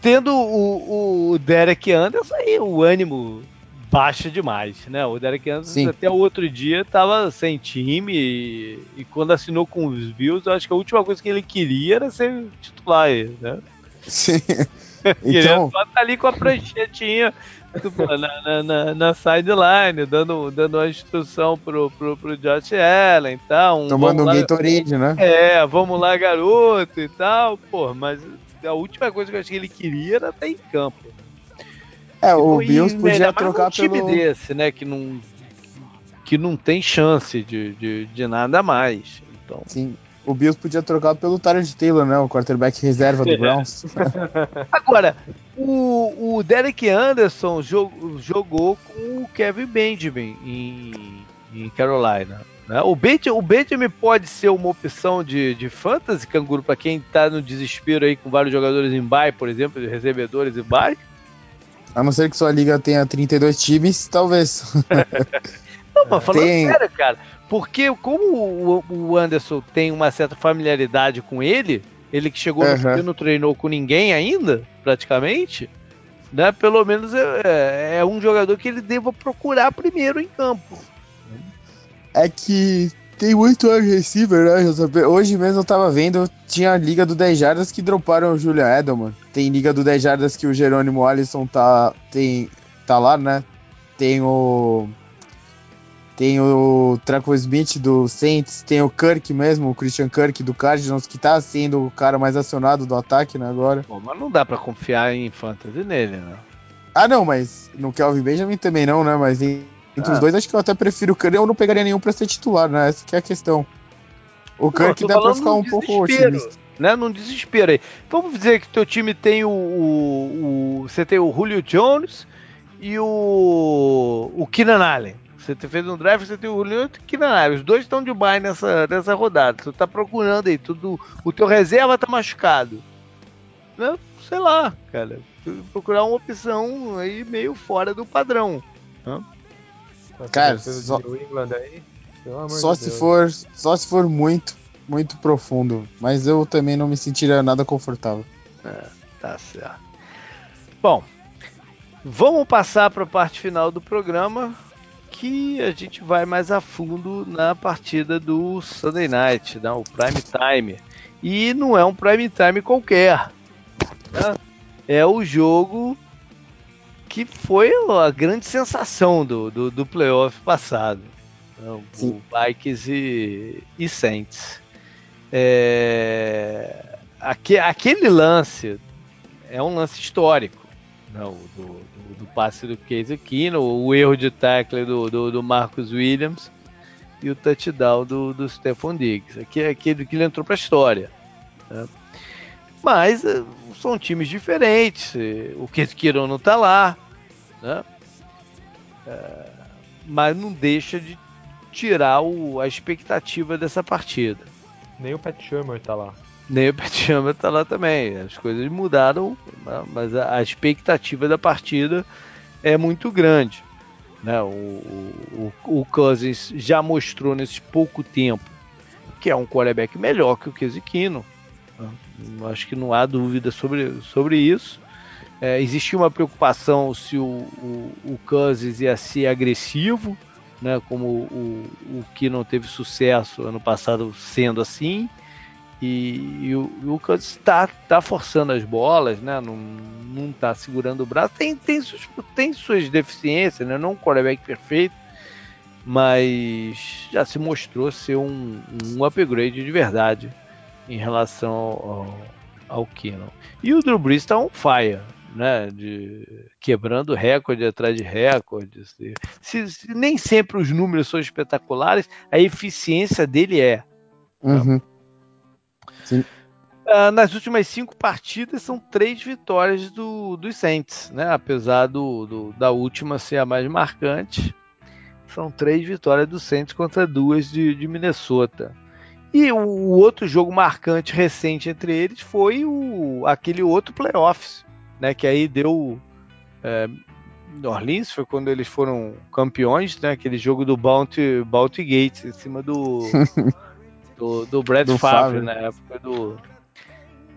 S1: tendo o, o Derek Anderson, aí o ânimo baixa demais, né? O Derek Anderson Sim. até o outro dia estava sem time e, e, quando assinou com os Bills, eu acho que a última coisa que ele queria era ser titular, né?
S2: Sim. [laughs]
S1: então... só tá ali com a pranchetinha na, na, na, sideline, dando, dando uma instrução pro, pro, pro Josh Allen e tal. Um,
S2: Tomando um Gatorade, né?
S1: É, vamos lá, garoto e tal. Pô, mas a última coisa que eu acho que ele queria era estar em campo.
S2: É, o e, Bills podia trocar um time
S1: pelo... desse, né, que não, que não tem chance de, de, de nada mais. Então...
S2: Sim o Bills podia trocar pelo Tyrant Taylor, né? O quarterback reserva do Browns. [laughs]
S1: Agora, o, o Derek Anderson jogou, jogou com o Kevin Benjamin em, em Carolina. Né? O, Benjamin, o Benjamin pode ser uma opção de, de fantasy, canguru, para quem tá no desespero aí com vários jogadores em bye, por exemplo, recebedores em bye?
S2: A não ser que sua liga tenha 32 times, talvez. [laughs]
S1: não, mas falando Tem... sério, cara, porque como o Anderson tem uma certa familiaridade com ele, ele que chegou uhum. no não treinou com ninguém ainda, praticamente, né? Pelo menos é, é, é, um jogador que ele deva procurar primeiro em campo.
S2: É que tem muito receiver, né, Hoje mesmo eu tava vendo, tinha a liga do 10 jardas que droparam o Julian Edelman. Tem liga do 10 jardas que o Jerônimo Alisson tá, tem, tá lá, né? Tem o tem o Traco Smith do Saints, tem o Kirk mesmo, o Christian Kirk do Cardinals, que tá sendo o cara mais acionado do ataque, né, agora.
S1: Mas não dá para confiar em fantasy nele, né?
S2: Ah, não, mas no Kelvin Benjamin também não, né? Mas entre ah. os dois, acho que eu até prefiro o Kirk. Eu não pegaria nenhum pra ser titular, né? Essa que é a questão. O Kirk dá pra ficar um pouco otimista.
S1: Né, num desespero aí. Vamos dizer que teu time tem o, o, o, Você tem o Julio Jones e o. O Keenan Allen. Você fez um draft, você tem o Julio e o Os dois estão de bye nessa, nessa rodada. Você tá procurando aí tudo. O teu reserva tá machucado. Né? Sei lá, cara. Procurar uma opção aí meio fora do padrão. Né?
S2: Cara, só... England aí? Só se for, só se for muito, muito profundo. Mas eu também não me sentiria nada confortável.
S1: É, tá certo. Bom, vamos passar para a parte final do programa, que a gente vai mais a fundo na partida do Sunday Night, né, o Prime Time. E não é um Prime Time qualquer. Né? É o jogo que foi a grande sensação do, do, do playoff passado. Né? O Vikings e, e Saints. É, aquele, lance é um lance histórico. Não, do, do, passe do Case Keenum, o erro de tackle do, do, do, Williams e o touchdown do, do Stephon Diggs. Aqui, aquele que ele entrou para a história. Né? Mas eh, são times diferentes. O Case Keenum não está lá. Né? É, mas não deixa de tirar o, a expectativa dessa partida.
S3: Nem o Pat Shermer está lá. [laughs]
S1: Pet Chamba tá lá também. As coisas mudaram, mas a, a, expectativa da partida é muito grande. Né? O, o, o, Cousins já mostrou nesse pouco tempo que é um quarterback melhor que o Kesikino. Né? Acho que não há dúvida sobre, sobre isso. É, existia uma preocupação se o, o, o Cousins ia ser agressivo, né? como o, o que não teve sucesso ano passado sendo assim. E, e o Lucas está tá forçando as bolas, né? Não, não tá segurando o braço. Tem, tem, suas, tem suas deficiências, né? Não um quarterback perfeito, mas já se mostrou ser um, um upgrade de verdade em relação ao, ao Keenan. E o Drew Brees está on fire, né? De, quebrando recorde atrás de recorde. Se, se, nem sempre os números são espetaculares, a eficiência dele é.
S2: Uhum.
S1: Uh, nas últimas cinco partidas são três vitórias do, dos Saints, né? Apesar do, do, da última ser a mais marcante, são três vitórias do Saints contra duas de, de Minnesota. E o, o, outro jogo marcante recente entre eles foi o, aquele outro playoffs, né? Que aí deu é, Orleans, foi quando eles foram campeões, né? Aquele jogo do Bounty, Bounty Gates em cima do [laughs] do, do Brad do Favre, Favre, na época do,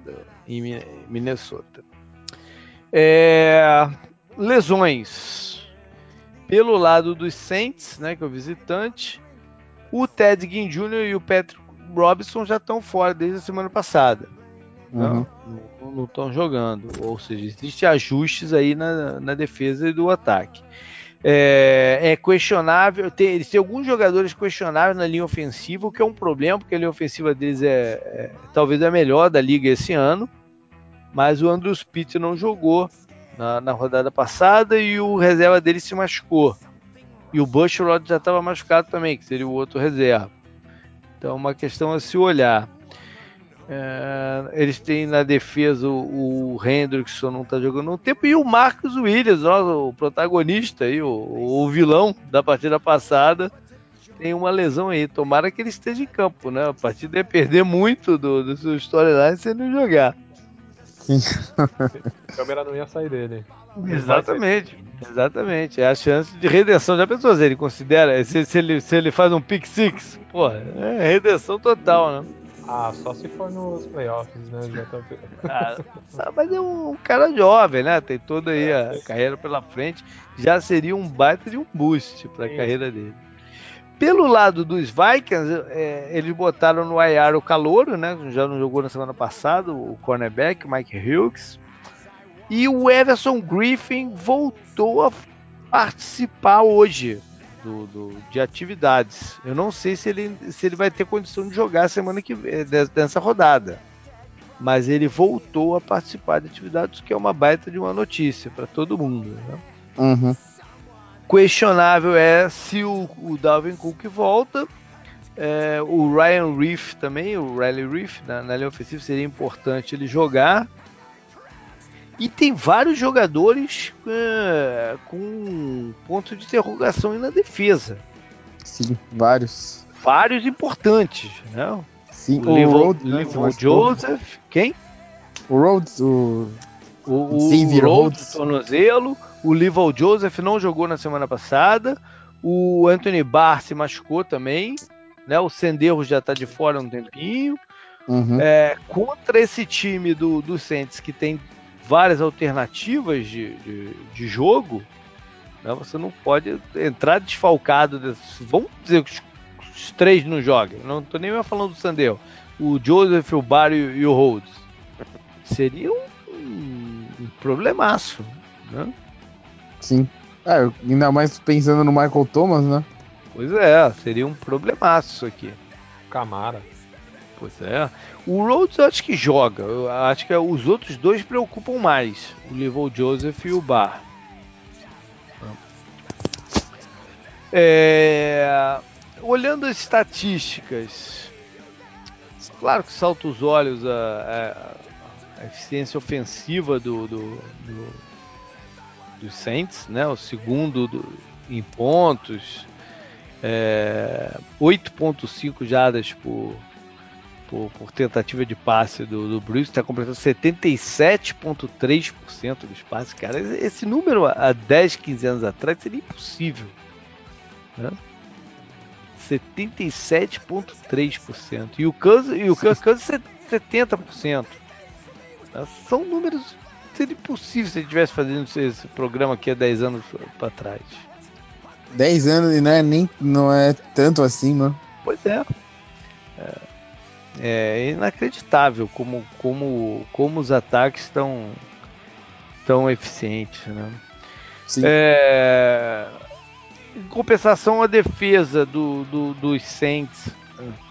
S1: do em Minnesota. É, lesões pelo lado dos Saints, né, que é o visitante, o Ted Ginn Jr. e o Patrick Robinson já estão fora desde a semana passada. Uhum. Não estão jogando. Ou seja, existem ajustes aí na, na defesa e do ataque é, é questionável. Tem, eles têm alguns jogadores questionáveis na linha ofensiva, o que é um problema, porque a linha ofensiva deles é, é talvez a melhor da liga esse ano. Mas o Andrew Pitt não jogou na, na, rodada passada e o reserva dele se machucou. E o Bushrod já estava machucado também, que seria o outro reserva. Então, uma questão a se olhar. É, eles têm na defesa o, o Hendrickson não está jogando um tempo e o Marcos Williams, ó, o protagonista aí, o, o, vilão da partida passada, tem uma lesão aí. Tomara que ele esteja em campo, né? A partida é perder muito do, do seu storyline se ele não jogar.
S3: Sim. a câmera não ia sair dele.
S1: Exatamente, exatamente. É a chance de redenção. Já pensou se ele considera, se, se, ele, se ele faz um pick six? Pô, é redenção total, né?
S3: Ah, só se for nos playoffs, né? JP? [laughs]
S1: Ah, mas é um cara jovem, né? Tem toda aí a carreira pela frente. Já seria um baita de um boost para a carreira dele. Pelo lado dos Vikings, é, eles botaram no IR o Calouro, né? Já não jogou na semana passada, o cornerback, Mike Hughes. E o Everson Griffin voltou a participar hoje do, do, de atividades. Eu não sei se ele, se ele vai ter condição de jogar semana que vem, dessa rodada. Mas ele voltou a participar de atividades, que é uma baita de uma notícia para todo mundo. Né?
S2: Uhum.
S1: Questionável é se o, o Dalvin Cook volta. É, o Ryan Reef também, o Riley Reef, na, na linha ofensiva, seria importante ele jogar. E tem vários jogadores uh, com ponto de interrogação aí na defesa.
S2: Sim, vários.
S1: Vários importantes, né?
S2: Sim, o, o Rhodes,
S1: né, Joseph, quem?
S2: O Rhodes, o...
S1: O, o Rhodes, tornozelo. O Lival Joseph não jogou na semana passada. O Anthony Barr se machucou também, né? O Senderro já está de fora há um tempinho. Uhum. É, contra esse time do, do Saints que tem várias alternativas de, de, de jogo, né? você não pode entrar desfalcado. Vamos dizer que os, os três não jogam. Não estou nem falando do Sandel. O Joseph, o Barry e o Rhodes. Seria um, um, um problemaço. Né?
S2: Sim. É, ainda mais pensando no Michael Thomas, né?
S1: Pois é, seria um problemaço isso aqui.
S3: Camara.
S1: Pois é. O Rhodes acho que joga. Eu acho que os outros dois preocupam mais. O Livou Joseph e o Bar. É... Olhando as estatísticas, claro que salta os olhos a, a, a eficiência ofensiva do, do, do, dos Saints, né? O segundo do, em pontos, é, 8.5 jardas por, por, por, tentativa de passe do, do Bruce, está completando 77,3% dos passes. Cara, esse número há 10, 15 anos atrás seria impossível. Né? 77,3%. E o Kansas, e o Kansas 70%. Né? São números. Seria impossível se ele estivesse fazendo esse programa aqui há 10 anos para trás.
S2: 10 anos e não é, nem, não é tanto assim, mano.
S1: Pois é. é. É inacreditável como, como, como os ataques estão tão eficientes, né? É, em compensação, a defesa do, do, dos Saints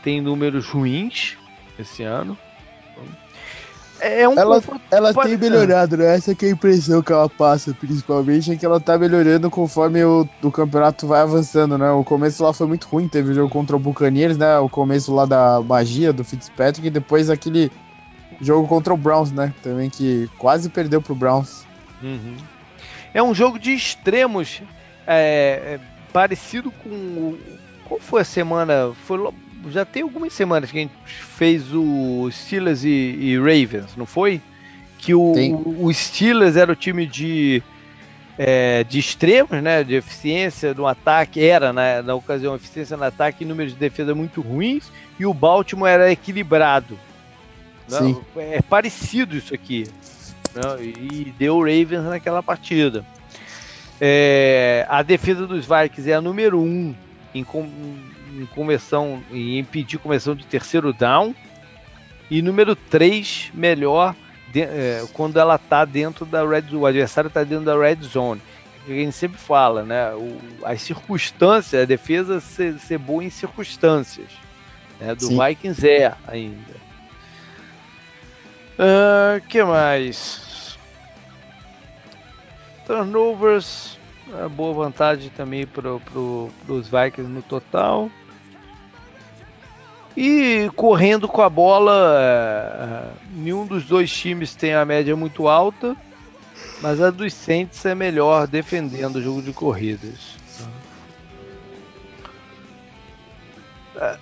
S1: tem números ruins esse ano.
S2: É, é um ela ela tem melhorado, né? Essa é a impressão que ela passa, principalmente, é que ela tá melhorando conforme o, o campeonato vai avançando, né? O começo lá foi muito ruim, teve o jogo contra o Buccaneers, né? O começo lá da magia do Fitzpatrick e depois aquele jogo contra o Browns, né? Também que quase perdeu pro Browns.
S1: Uhum. É um jogo de extremos é, é, parecido com. Qual foi a semana? Foi já tem algumas semanas que a gente fez o Steelers e, e Ravens, não foi? Que o, o, Steelers era o time de, é, de extremos, né? De eficiência no ataque, era né, na ocasião eficiência no ataque e números de defesa muito ruins, e o Baltimore era equilibrado. Sim. É parecido isso aqui. Né, e deu Ravens naquela partida. É, a defesa dos Vikings é a número 1 um em, em conversão, em impedir conversão de terceiro down. E número 3, melhor de, é, quando ela está dentro da red zone, o adversário está dentro da red zone. A gente sempre fala, né? O, as circunstâncias, a defesa ser, ser boa em circunstâncias. Né, do Sim. Vikings é ainda. O uh, que mais? Turnovers, boa vantagem também para pro, os Vikings no total. E correndo com a bola, é, nenhum dos dois times tem a média muito alta, mas a dos Saints é melhor defendendo o jogo de corridas. É,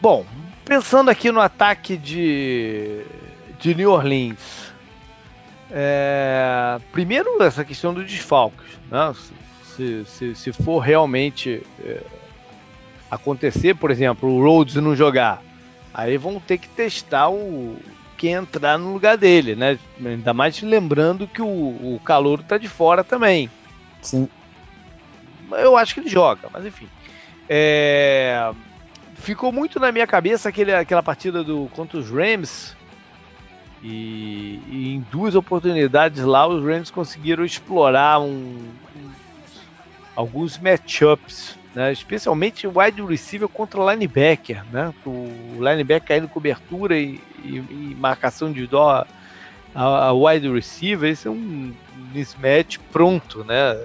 S1: bom, pensando aqui no ataque de, de New Orleans, é, primeiro essa questão dos desfalques, né? se, se, se for realmente é, acontecer, por exemplo, o Rhodes não jogar, aí vão ter que testar o quem entrar no lugar dele, né? Ainda mais lembrando que o, o calor tá de fora também.
S2: Sim.
S1: Eu acho que ele joga, mas enfim. É... Ficou muito na minha cabeça aquele, aquela partida do contra os Rams. E, e, em duas oportunidades lá os Rams conseguiram explorar um, um, alguns matchups né? especialmente wide receiver contra linebacker, né? o linebacker caindo cobertura e, e, e marcação de dó a, a, wide receiver, esse é um mismatch pronto né?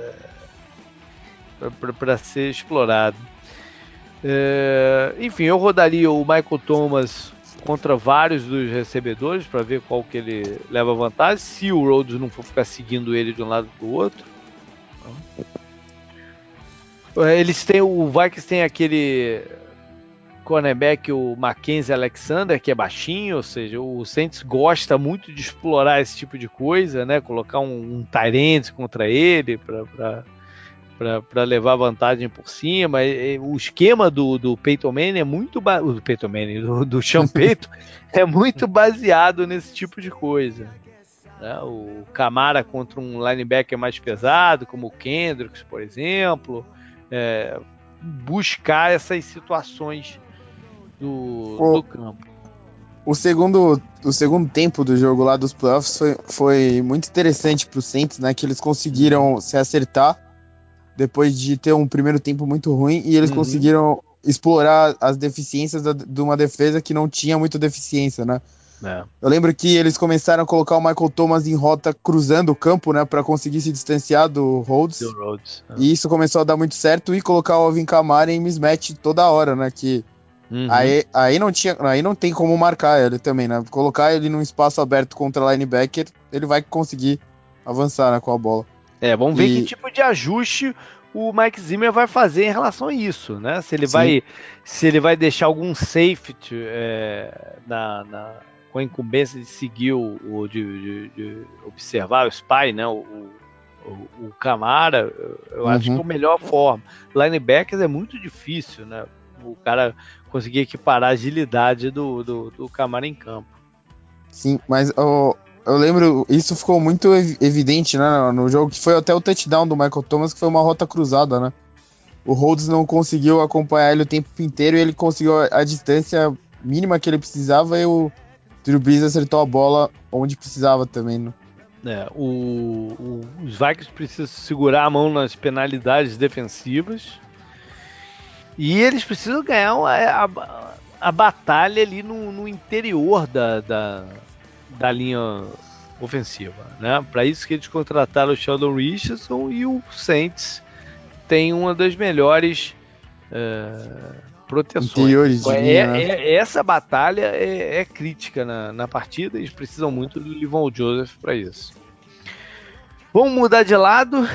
S1: para ser explorado. É, enfim, eu rodaria o Michael Thomas contra vários dos recebedores para ver qual que ele leva vantagem, se o Rhodes não for ficar seguindo ele de um lado para o outro. É, eles têm o Vikings tem aquele cornerback, o Mackenzie Alexander, que é baixinho, ou seja, o Saints gosta muito de explorar esse tipo de coisa, né? Colocar um, um Tyrant contra ele para levar vantagem por cima. o esquema do, do Peyton Manning é muito o Peyton Manning, do, do Sean [laughs] Peyton é muito baseado nesse tipo de coisa. Né? O Camara contra um linebacker mais pesado, como o Kendricks, por exemplo, é, buscar essas situações do, o, do campo.
S2: O segundo, o segundo tempo do jogo lá dos playoffs foi, foi muito interessante para os Saints, né? Que eles conseguiram se acertar depois de ter um primeiro tempo muito ruim e eles uhum. conseguiram explorar as deficiências da, de uma defesa que não tinha muita deficiência, né? É. Eu lembro que eles começaram a colocar o Michael Thomas em rota cruzando o campo, né, para conseguir se distanciar do Rhodes. Do Rhodes é. E isso começou a dar muito certo e colocar o Alvin Kamara em mismatch toda hora, né, que uhum. aí, aí não tinha, aí não tem como marcar ele também, né? Colocar ele num espaço aberto contra linebacker, ele vai conseguir avançar né, com a bola.
S1: É, vamos ver e... que tipo de ajuste o Mike Zimmer vai fazer em relação a isso, né? Se ele vai, se ele vai deixar algum safety é, na, na, com a incumbência de seguir o, o de, de, de, observar o spy, né? O, o, o Camara, eu uhum. acho que é a melhor forma. Linebackers é muito difícil, né? O cara conseguir equiparar a agilidade do, do, do Camara em campo.
S2: Sim, mas oh, eu lembro, isso ficou muito evidente, né, no jogo, que foi até o touchdown do Michael Thomas, que foi uma rota cruzada, né? O Rhodes não conseguiu acompanhar ele o tempo inteiro e ele conseguiu a, a distância mínima que ele precisava e o Drew Brees acertou a bola onde precisava também, né?
S1: É, o, o, os Vikings precisam segurar a mão nas penalidades defensivas e eles precisam ganhar a, a, a batalha ali no, no interior da, da, da linha ofensiva, né? Para isso que eles contrataram o Sheldon Richardson e o Saints tem uma das melhores uh, proteções. É, né? é, essa batalha é, é crítica na, na, partida. Eles precisam muito do Livon Joseph para isso. Vamos mudar de lado.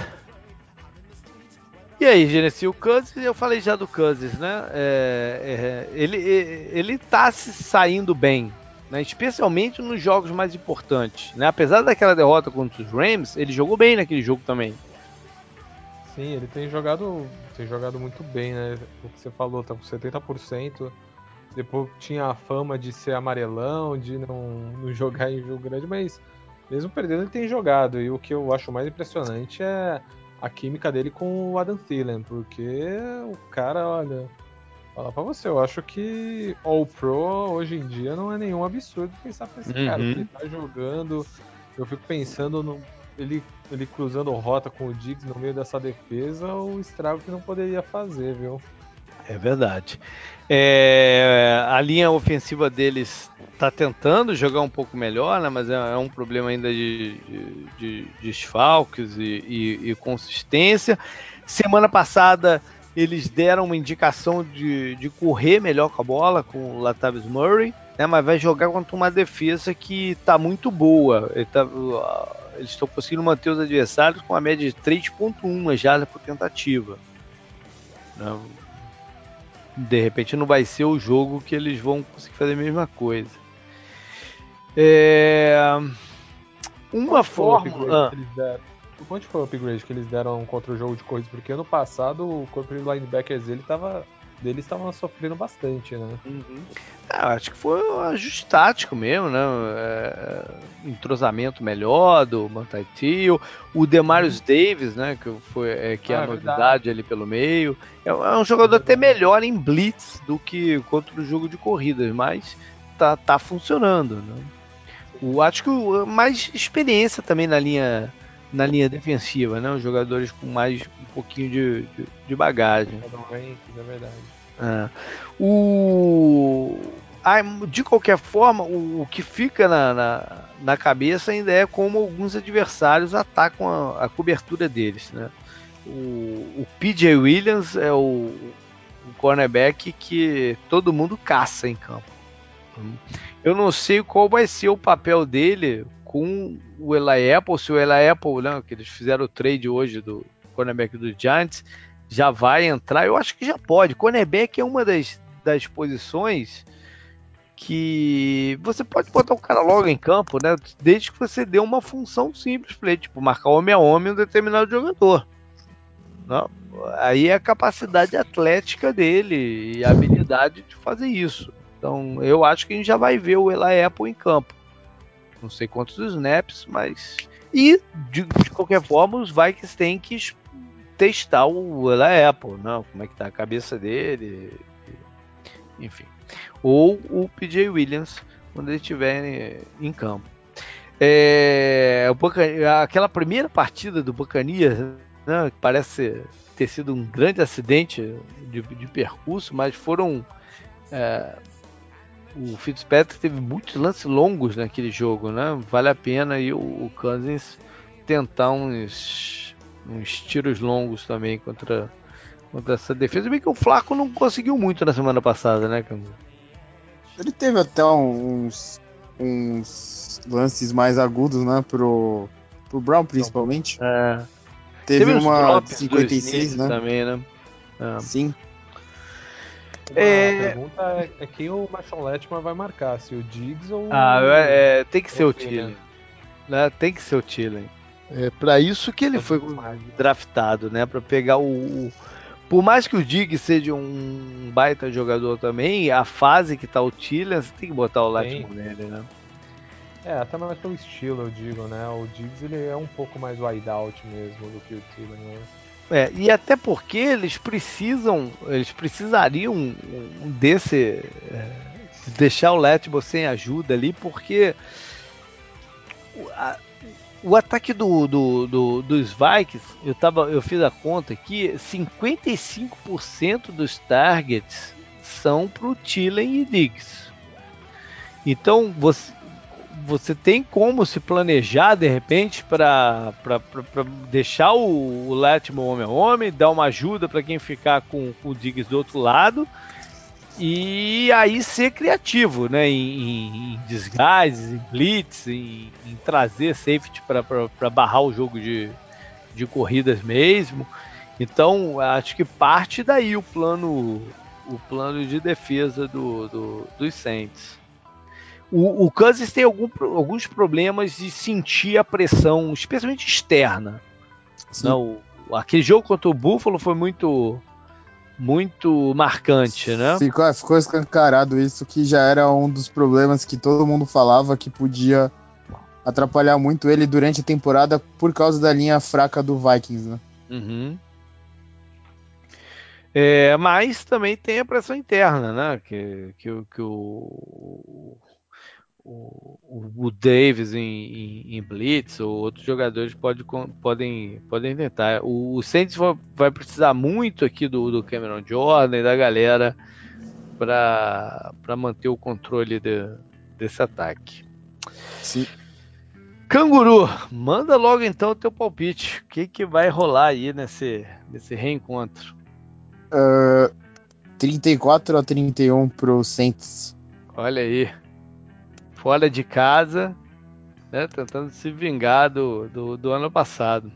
S1: E aí, Genesio, o Cousins, eu falei já do Cousins, né? É, é, ele, ele tá se saindo bem né? especialmente nos jogos mais importantes. Né? Apesar daquela derrota contra os Rams, ele jogou bem naquele jogo também.
S3: Sim, ele tem jogado, tem jogado muito bem, né? O que você falou, tá com 70%. Depois tinha a fama de ser amarelão, de não, não [laughs] jogar em jogo grande, mas mesmo perdendo ele tem jogado. E o que eu acho mais impressionante é a química dele com o Adam Thielen, porque o cara, olha, Falar pra você, eu acho que All Pro hoje em dia não é nenhum absurdo pensar pra esse uhum. cara. Ele tá jogando, eu fico pensando no, ele, ele cruzando rota com o Diggs no meio dessa defesa, o estrago que não poderia fazer, viu?
S1: É verdade. É, a linha ofensiva deles está tentando jogar um pouco melhor, né, mas é, é um problema ainda de, de, de desfalques e, e, e consistência. Semana passada eles deram uma indicação de, de correr melhor com a bola com o Latavius Murray, né, mas vai jogar contra uma defesa que está muito boa. Ele tá, eles estão conseguindo manter os adversários com a média de 3.1 jardas por tentativa. Né? De repente não vai ser o jogo que eles vão conseguir fazer a mesma coisa. É... Uma forma.
S3: Quanto foi o upgrade que eles deram contra o jogo de corridas? Porque ano passado o corpo de linebackers dele tava, deles estavam sofrendo bastante, né?
S1: Uhum. Ah, acho que foi um ajuste tático mesmo, né? É, entrosamento melhor do Mantai Tio, o Demarius uhum. Davis, né? Que, foi, é, que é ah, a novidade verdade. ali pelo meio. É, é um jogador é até melhor em blitz do que contra o jogo de corridas, mas tá, tá funcionando, né? O, acho que o, mais experiência também na linha na linha defensiva, né? Os jogadores com mais um pouquinho de, de, de bagagem. É verdade. É. O de qualquer forma, o, o que fica na, na, na, cabeça ainda é como alguns adversários atacam a, a cobertura deles. Né? O, o PJ Williams é o, o cornerback que todo mundo caça em campo. Eu não sei qual vai ser o papel dele com o Eli Apple, se o Eli Apple, né, que eles fizeram o trade hoje do cornerback do Giants, já vai entrar, eu acho que já pode. Cornerback é uma das, das posições que você pode botar o cara logo em campo, né? Desde que você dê uma função simples para ele, tipo, marcar homem a homem um determinado jogador. Não, aí é a capacidade atlética dele e a habilidade de fazer isso. Então eu acho que a gente já vai ver o Eli Apple em campo. Não sei quantos snaps, mas. E de, de qualquer forma, os Vikings têm que testar o Eli Apple, não? Como é que tá a cabeça dele. Enfim. Ou o PJ Williams quando ele estiver em campo. É, aquela primeira partida do Buccaneers, né, parece ter sido um grande acidente de, de percurso, mas foram. É, o Fitzpatrick teve muitos lances longos naquele jogo, né? Vale a pena aí o, o Cousins tentar uns, uns tiros longos também contra, contra essa defesa. Bem que o Flaco não conseguiu muito na semana passada, né,
S2: Ele teve até uns, uns lances mais agudos, né, pro, pro Brown principalmente.
S1: É.
S2: Teve, Teve uma de 56, né?
S1: Também, né?
S2: É. Sim.
S3: É... A pergunta é, é, quem o Marshall Letman vai marcar, se o Diggs ou
S1: ah, é, é, tem que ser o Tillen. Né? Tem que ser o Tillen. É para isso que ele foi draftado, né? Para pegar o, o, por mais que o Diggs seja um baita jogador também, a fase que tá o Tillen, você tem que botar o Letman nele, né?
S3: É, até mais pelo estilo, eu digo, né? O Diggs ele é um pouco mais wide out mesmo do que o Tillen, né?
S1: É, e até porque eles precisam, eles precisariam desse é, deixar o Letbo sem ajuda ali, porque o, a, o ataque do, do, do, dos Vikings, eu, tava, eu fiz a conta aqui, 55% dos targets são para o Tillen e Diggs. Então você, você tem como se planejar de repente para deixar o, o homem a homem, dar uma ajuda para quem ficar com, com, o Diggs do outro lado e aí ser criativo, né? Em, em em blitz, em, em trazer safety para barrar o jogo de, de corridas mesmo. Então acho que parte daí o plano o plano de defesa do, do dos Saints. O, o Kansas tem algum, alguns problemas de sentir a pressão, especialmente externa. Não, aquele jogo contra o Buffalo foi muito muito marcante, né?
S2: Ficou, ficou escancarado isso, que já era um dos problemas que todo mundo falava que podia atrapalhar muito ele durante a temporada por causa da linha fraca do Vikings, né?
S1: Uhum. É, mas também tem a pressão interna, né? Que, que, que o, o, o Davis em, em, em, Blitz ou outros jogadores pode, podem, podem tentar. O, o Saints vai precisar muito aqui do, do Cameron Jordan e da galera para manter o controle de, desse ataque.
S2: Sim.
S1: Canguru, manda logo então o teu palpite. O que, que vai rolar aí nesse, nesse reencontro?
S2: Uh, 34 a 31 pro Saints.
S1: Olha aí fora de casa, né, tentando se vingar do, do, do ano passado.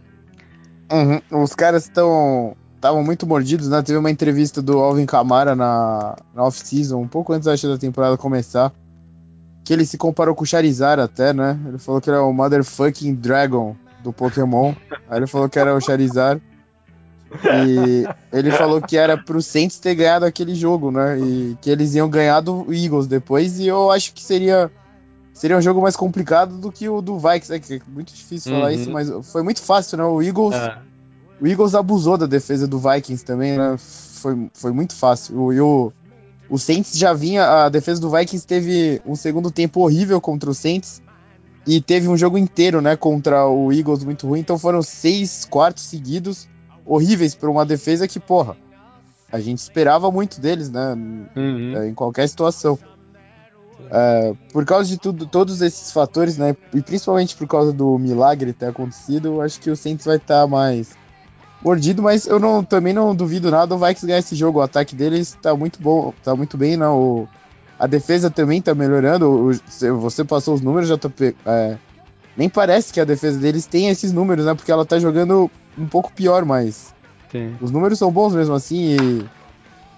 S2: Uhum. Os caras estão estavam muito mordidos, né? Teve uma entrevista do Alvin Kamara na, na off-season, um pouco antes acho, da temporada começar, que ele se comparou com o Charizard até, né? Ele falou que era o motherfucking dragon do Pokémon. [laughs] Aí ele falou que era o Charizard. E ele falou que era pro Saints ter ganhado aquele jogo, né? E que eles iam ganhar do Eagles depois. E eu acho que seria seria um jogo mais complicado do que o do Vikings, é, que é muito difícil uhum. falar isso, mas foi muito fácil, né? O Eagles, é. o Eagles abusou da defesa do Vikings também, né? Foi, foi muito fácil. O, e o, o Saints já vinha, a defesa do Vikings teve um segundo tempo horrível contra o Saints e teve um jogo inteiro, né, contra o Eagles muito ruim, então foram seis quartos seguidos horríveis para uma defesa que, porra, a gente esperava muito deles, né, uhum. em qualquer situação. É, por causa de tudo, todos esses fatores, né? E principalmente por causa do milagre ter acontecido, eu acho que o Saints vai estar tá mais mordido, mas eu não, também não duvido nada o Vikings ganhar esse jogo. O ataque deles está muito bom, tá muito bem, né? O, a defesa também está melhorando. O, você passou os números, já tô, é, nem parece que a defesa deles tem esses números, né? Porque ela tá jogando um pouco pior, mas Sim. os números são bons mesmo assim e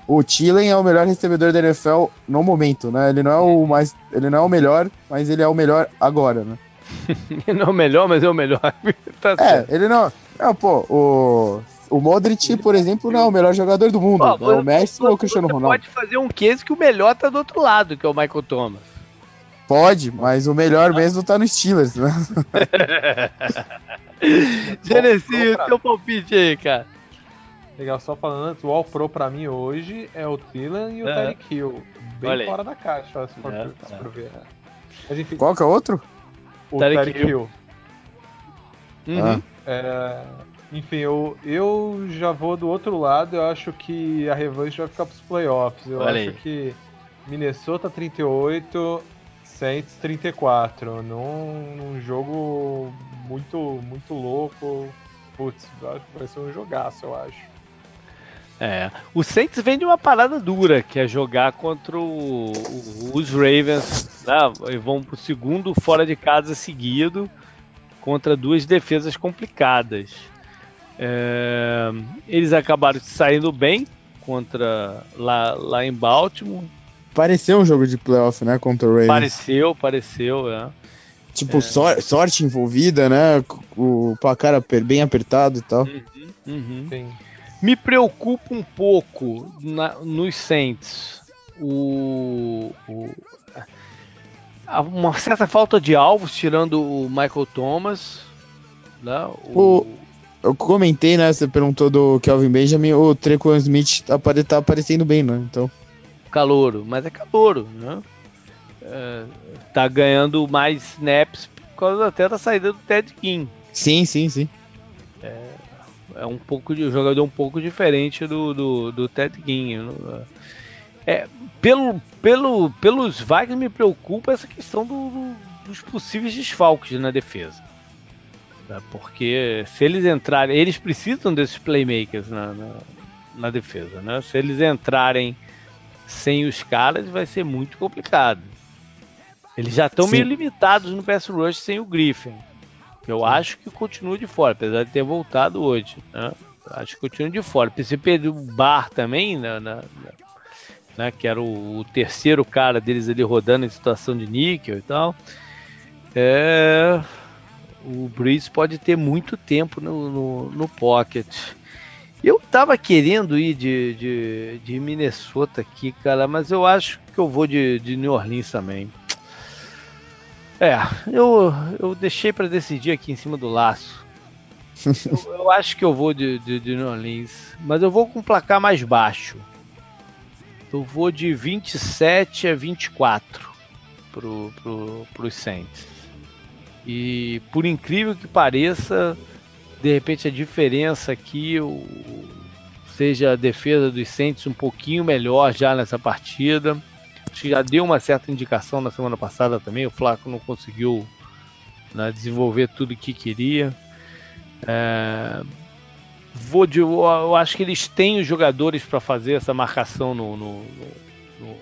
S2: o Thielen é o melhor recebedor da NFL no momento, né? Ele não é o mais, ele não é o melhor, mas ele é o melhor agora, né? [laughs]
S1: ele não é o melhor, mas é o melhor. [laughs]
S2: tá é, ele não, não, pô, o O Modric, por exemplo, não é o melhor jogador do mundo. Oh, é o Messi ou o Cristiano Ronaldo.
S1: pode fazer um case que o melhor tá do outro lado, que é o Michael Thomas.
S2: Pode, mas o melhor mesmo tá no Steelers, né? [laughs]
S1: Genesi, teu palpite aí, cara.
S3: Legal, só falando antes, o All Pro pra mim hoje é o Thielen e o é. Tyreek Hill. Bem fora da caixa, se for, é, se for ver.
S2: Mas, enfim, Qual que é o outro?
S3: O Tyreek Hill. Uhum. Ah. É, enfim, eu, eu já vou do outro lado. Eu acho que a revanche vai ficar pros playoffs. Eu Olha acho aí. que Minnesota 38, Saints 34. Num, num jogo muito, muito louco. Putz, vai ser um jogaço, eu acho.
S1: É, o Saints vem de uma parada dura, que é jogar contra o, o, os Ravens, né? E vão pro segundo fora de casa seguido contra duas defesas complicadas. É, eles acabaram saindo bem contra lá, lá em Baltimore.
S2: Pareceu um jogo de playoff, né? Contra o Ravens.
S1: Pareceu, pareceu, é.
S2: Tipo, é. sorte envolvida, né? O placar bem apertado e tal.
S1: Uhum, uhum. Me preocupa um pouco na, nos Saints o, o, uma certa falta de alvos, tirando o Michael Thomas. Né?
S2: O... o... eu comentei, né? Você perguntou do Kelvin Benjamin, o Trequan Smith tá, tá aparecendo bem, né? Então.
S1: Calouro, mas é calouro, né? É, tá ganhando mais snaps por causa até da saída do Ted King.
S2: Sim, sim, sim.
S1: É, é um pouco de um jogador um pouco diferente do, do, do Ted Ginn. É, pelo, pelo, pelos Vikings me preocupa essa questão do, do, dos possíveis desfalques na defesa. Né? Porque se eles entrarem, eles precisam desses playmakers na, na, na defesa. Né? Se eles entrarem sem os caras, vai ser muito complicado. Eles já estão meio limitados no pass rush sem o Griffin. Eu Sim. acho que continua de fora, apesar de ter voltado hoje. Né? Acho que continua de fora. PCP do Bar também, né, na, na, né, que era o, o, terceiro cara deles ali rodando em situação de níquel e tal. É, o Breeze pode ter muito tempo no, no, no pocket. Eu tava querendo ir de, de, de, Minnesota aqui, cara, mas eu acho que eu vou de, de New Orleans também. É, eu, eu deixei para decidir aqui em cima do laço. [laughs] eu, eu, acho que eu vou de, de, de New Orleans, mas eu vou com um placar mais baixo. Eu vou de 27 a 24 pro, pro, pros Saints. E por incrível que pareça, de repente a diferença aqui o, seja a defesa dos Saints um pouquinho melhor já nessa partida. Que já deu uma certa indicação na semana passada também. O Flaco não conseguiu né, desenvolver tudo o que queria. É, vou de, eu acho que eles têm os jogadores para fazer essa marcação no, no, no,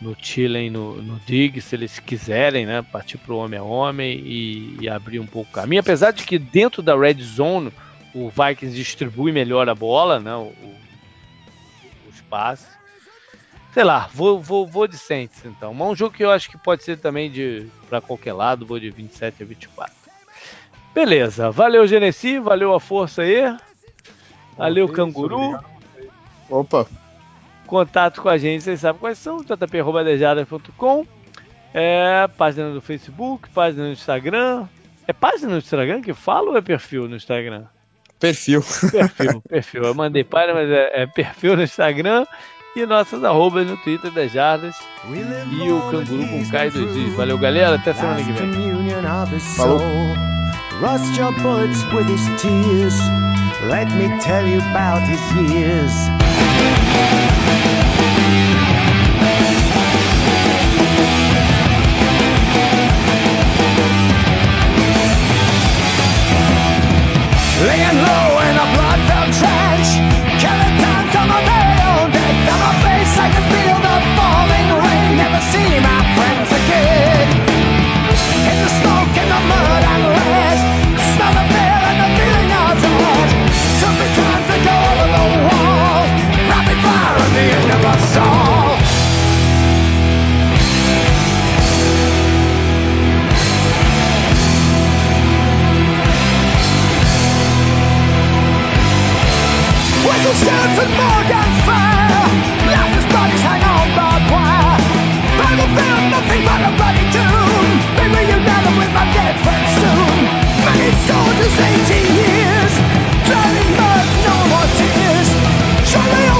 S1: no Chile no, no Dig, se eles quiserem, né? Partir para o homem a homem e, e, abrir um pouco o caminho. Apesar de que dentro da red zone o Vikings distribui melhor a bola, né? O, o, os passes sei lá, vou, vou, vou de Saints então. Mas um jogo que eu acho que pode ser também de para qualquer lado, vou de 27 a 24. Beleza, valeu Genesi, valeu a força aí. Valeu Canguru.
S2: Opa.
S1: Contato com a gente, vocês sabem quais são, jp.com. É, página do Facebook, página no Instagram. É página no Instagram que fala ou é perfil no Instagram?
S2: Perfil.
S1: Perfil, perfil. Eu mandei página, mas é, é perfil no Instagram e nossas arrobas no Twitter das Jardas e o Canguru com Kai 2 Valeu, galera. Até semana que vem.
S2: Falou.
S5: Rust your bullets with his tears. Let me tell you about his years. Laying low in a blood-filled trench, killing I can feel the falling rain. Never see my friends again. The smoke and the mud and the the fear and the feeling of death Took me time to go over the wall Rapid fire at the end of us all. Whistle sounds and Morgan fire my dead friend soon. Many soldiers, 18 years Drowning mud, no more tears. Surely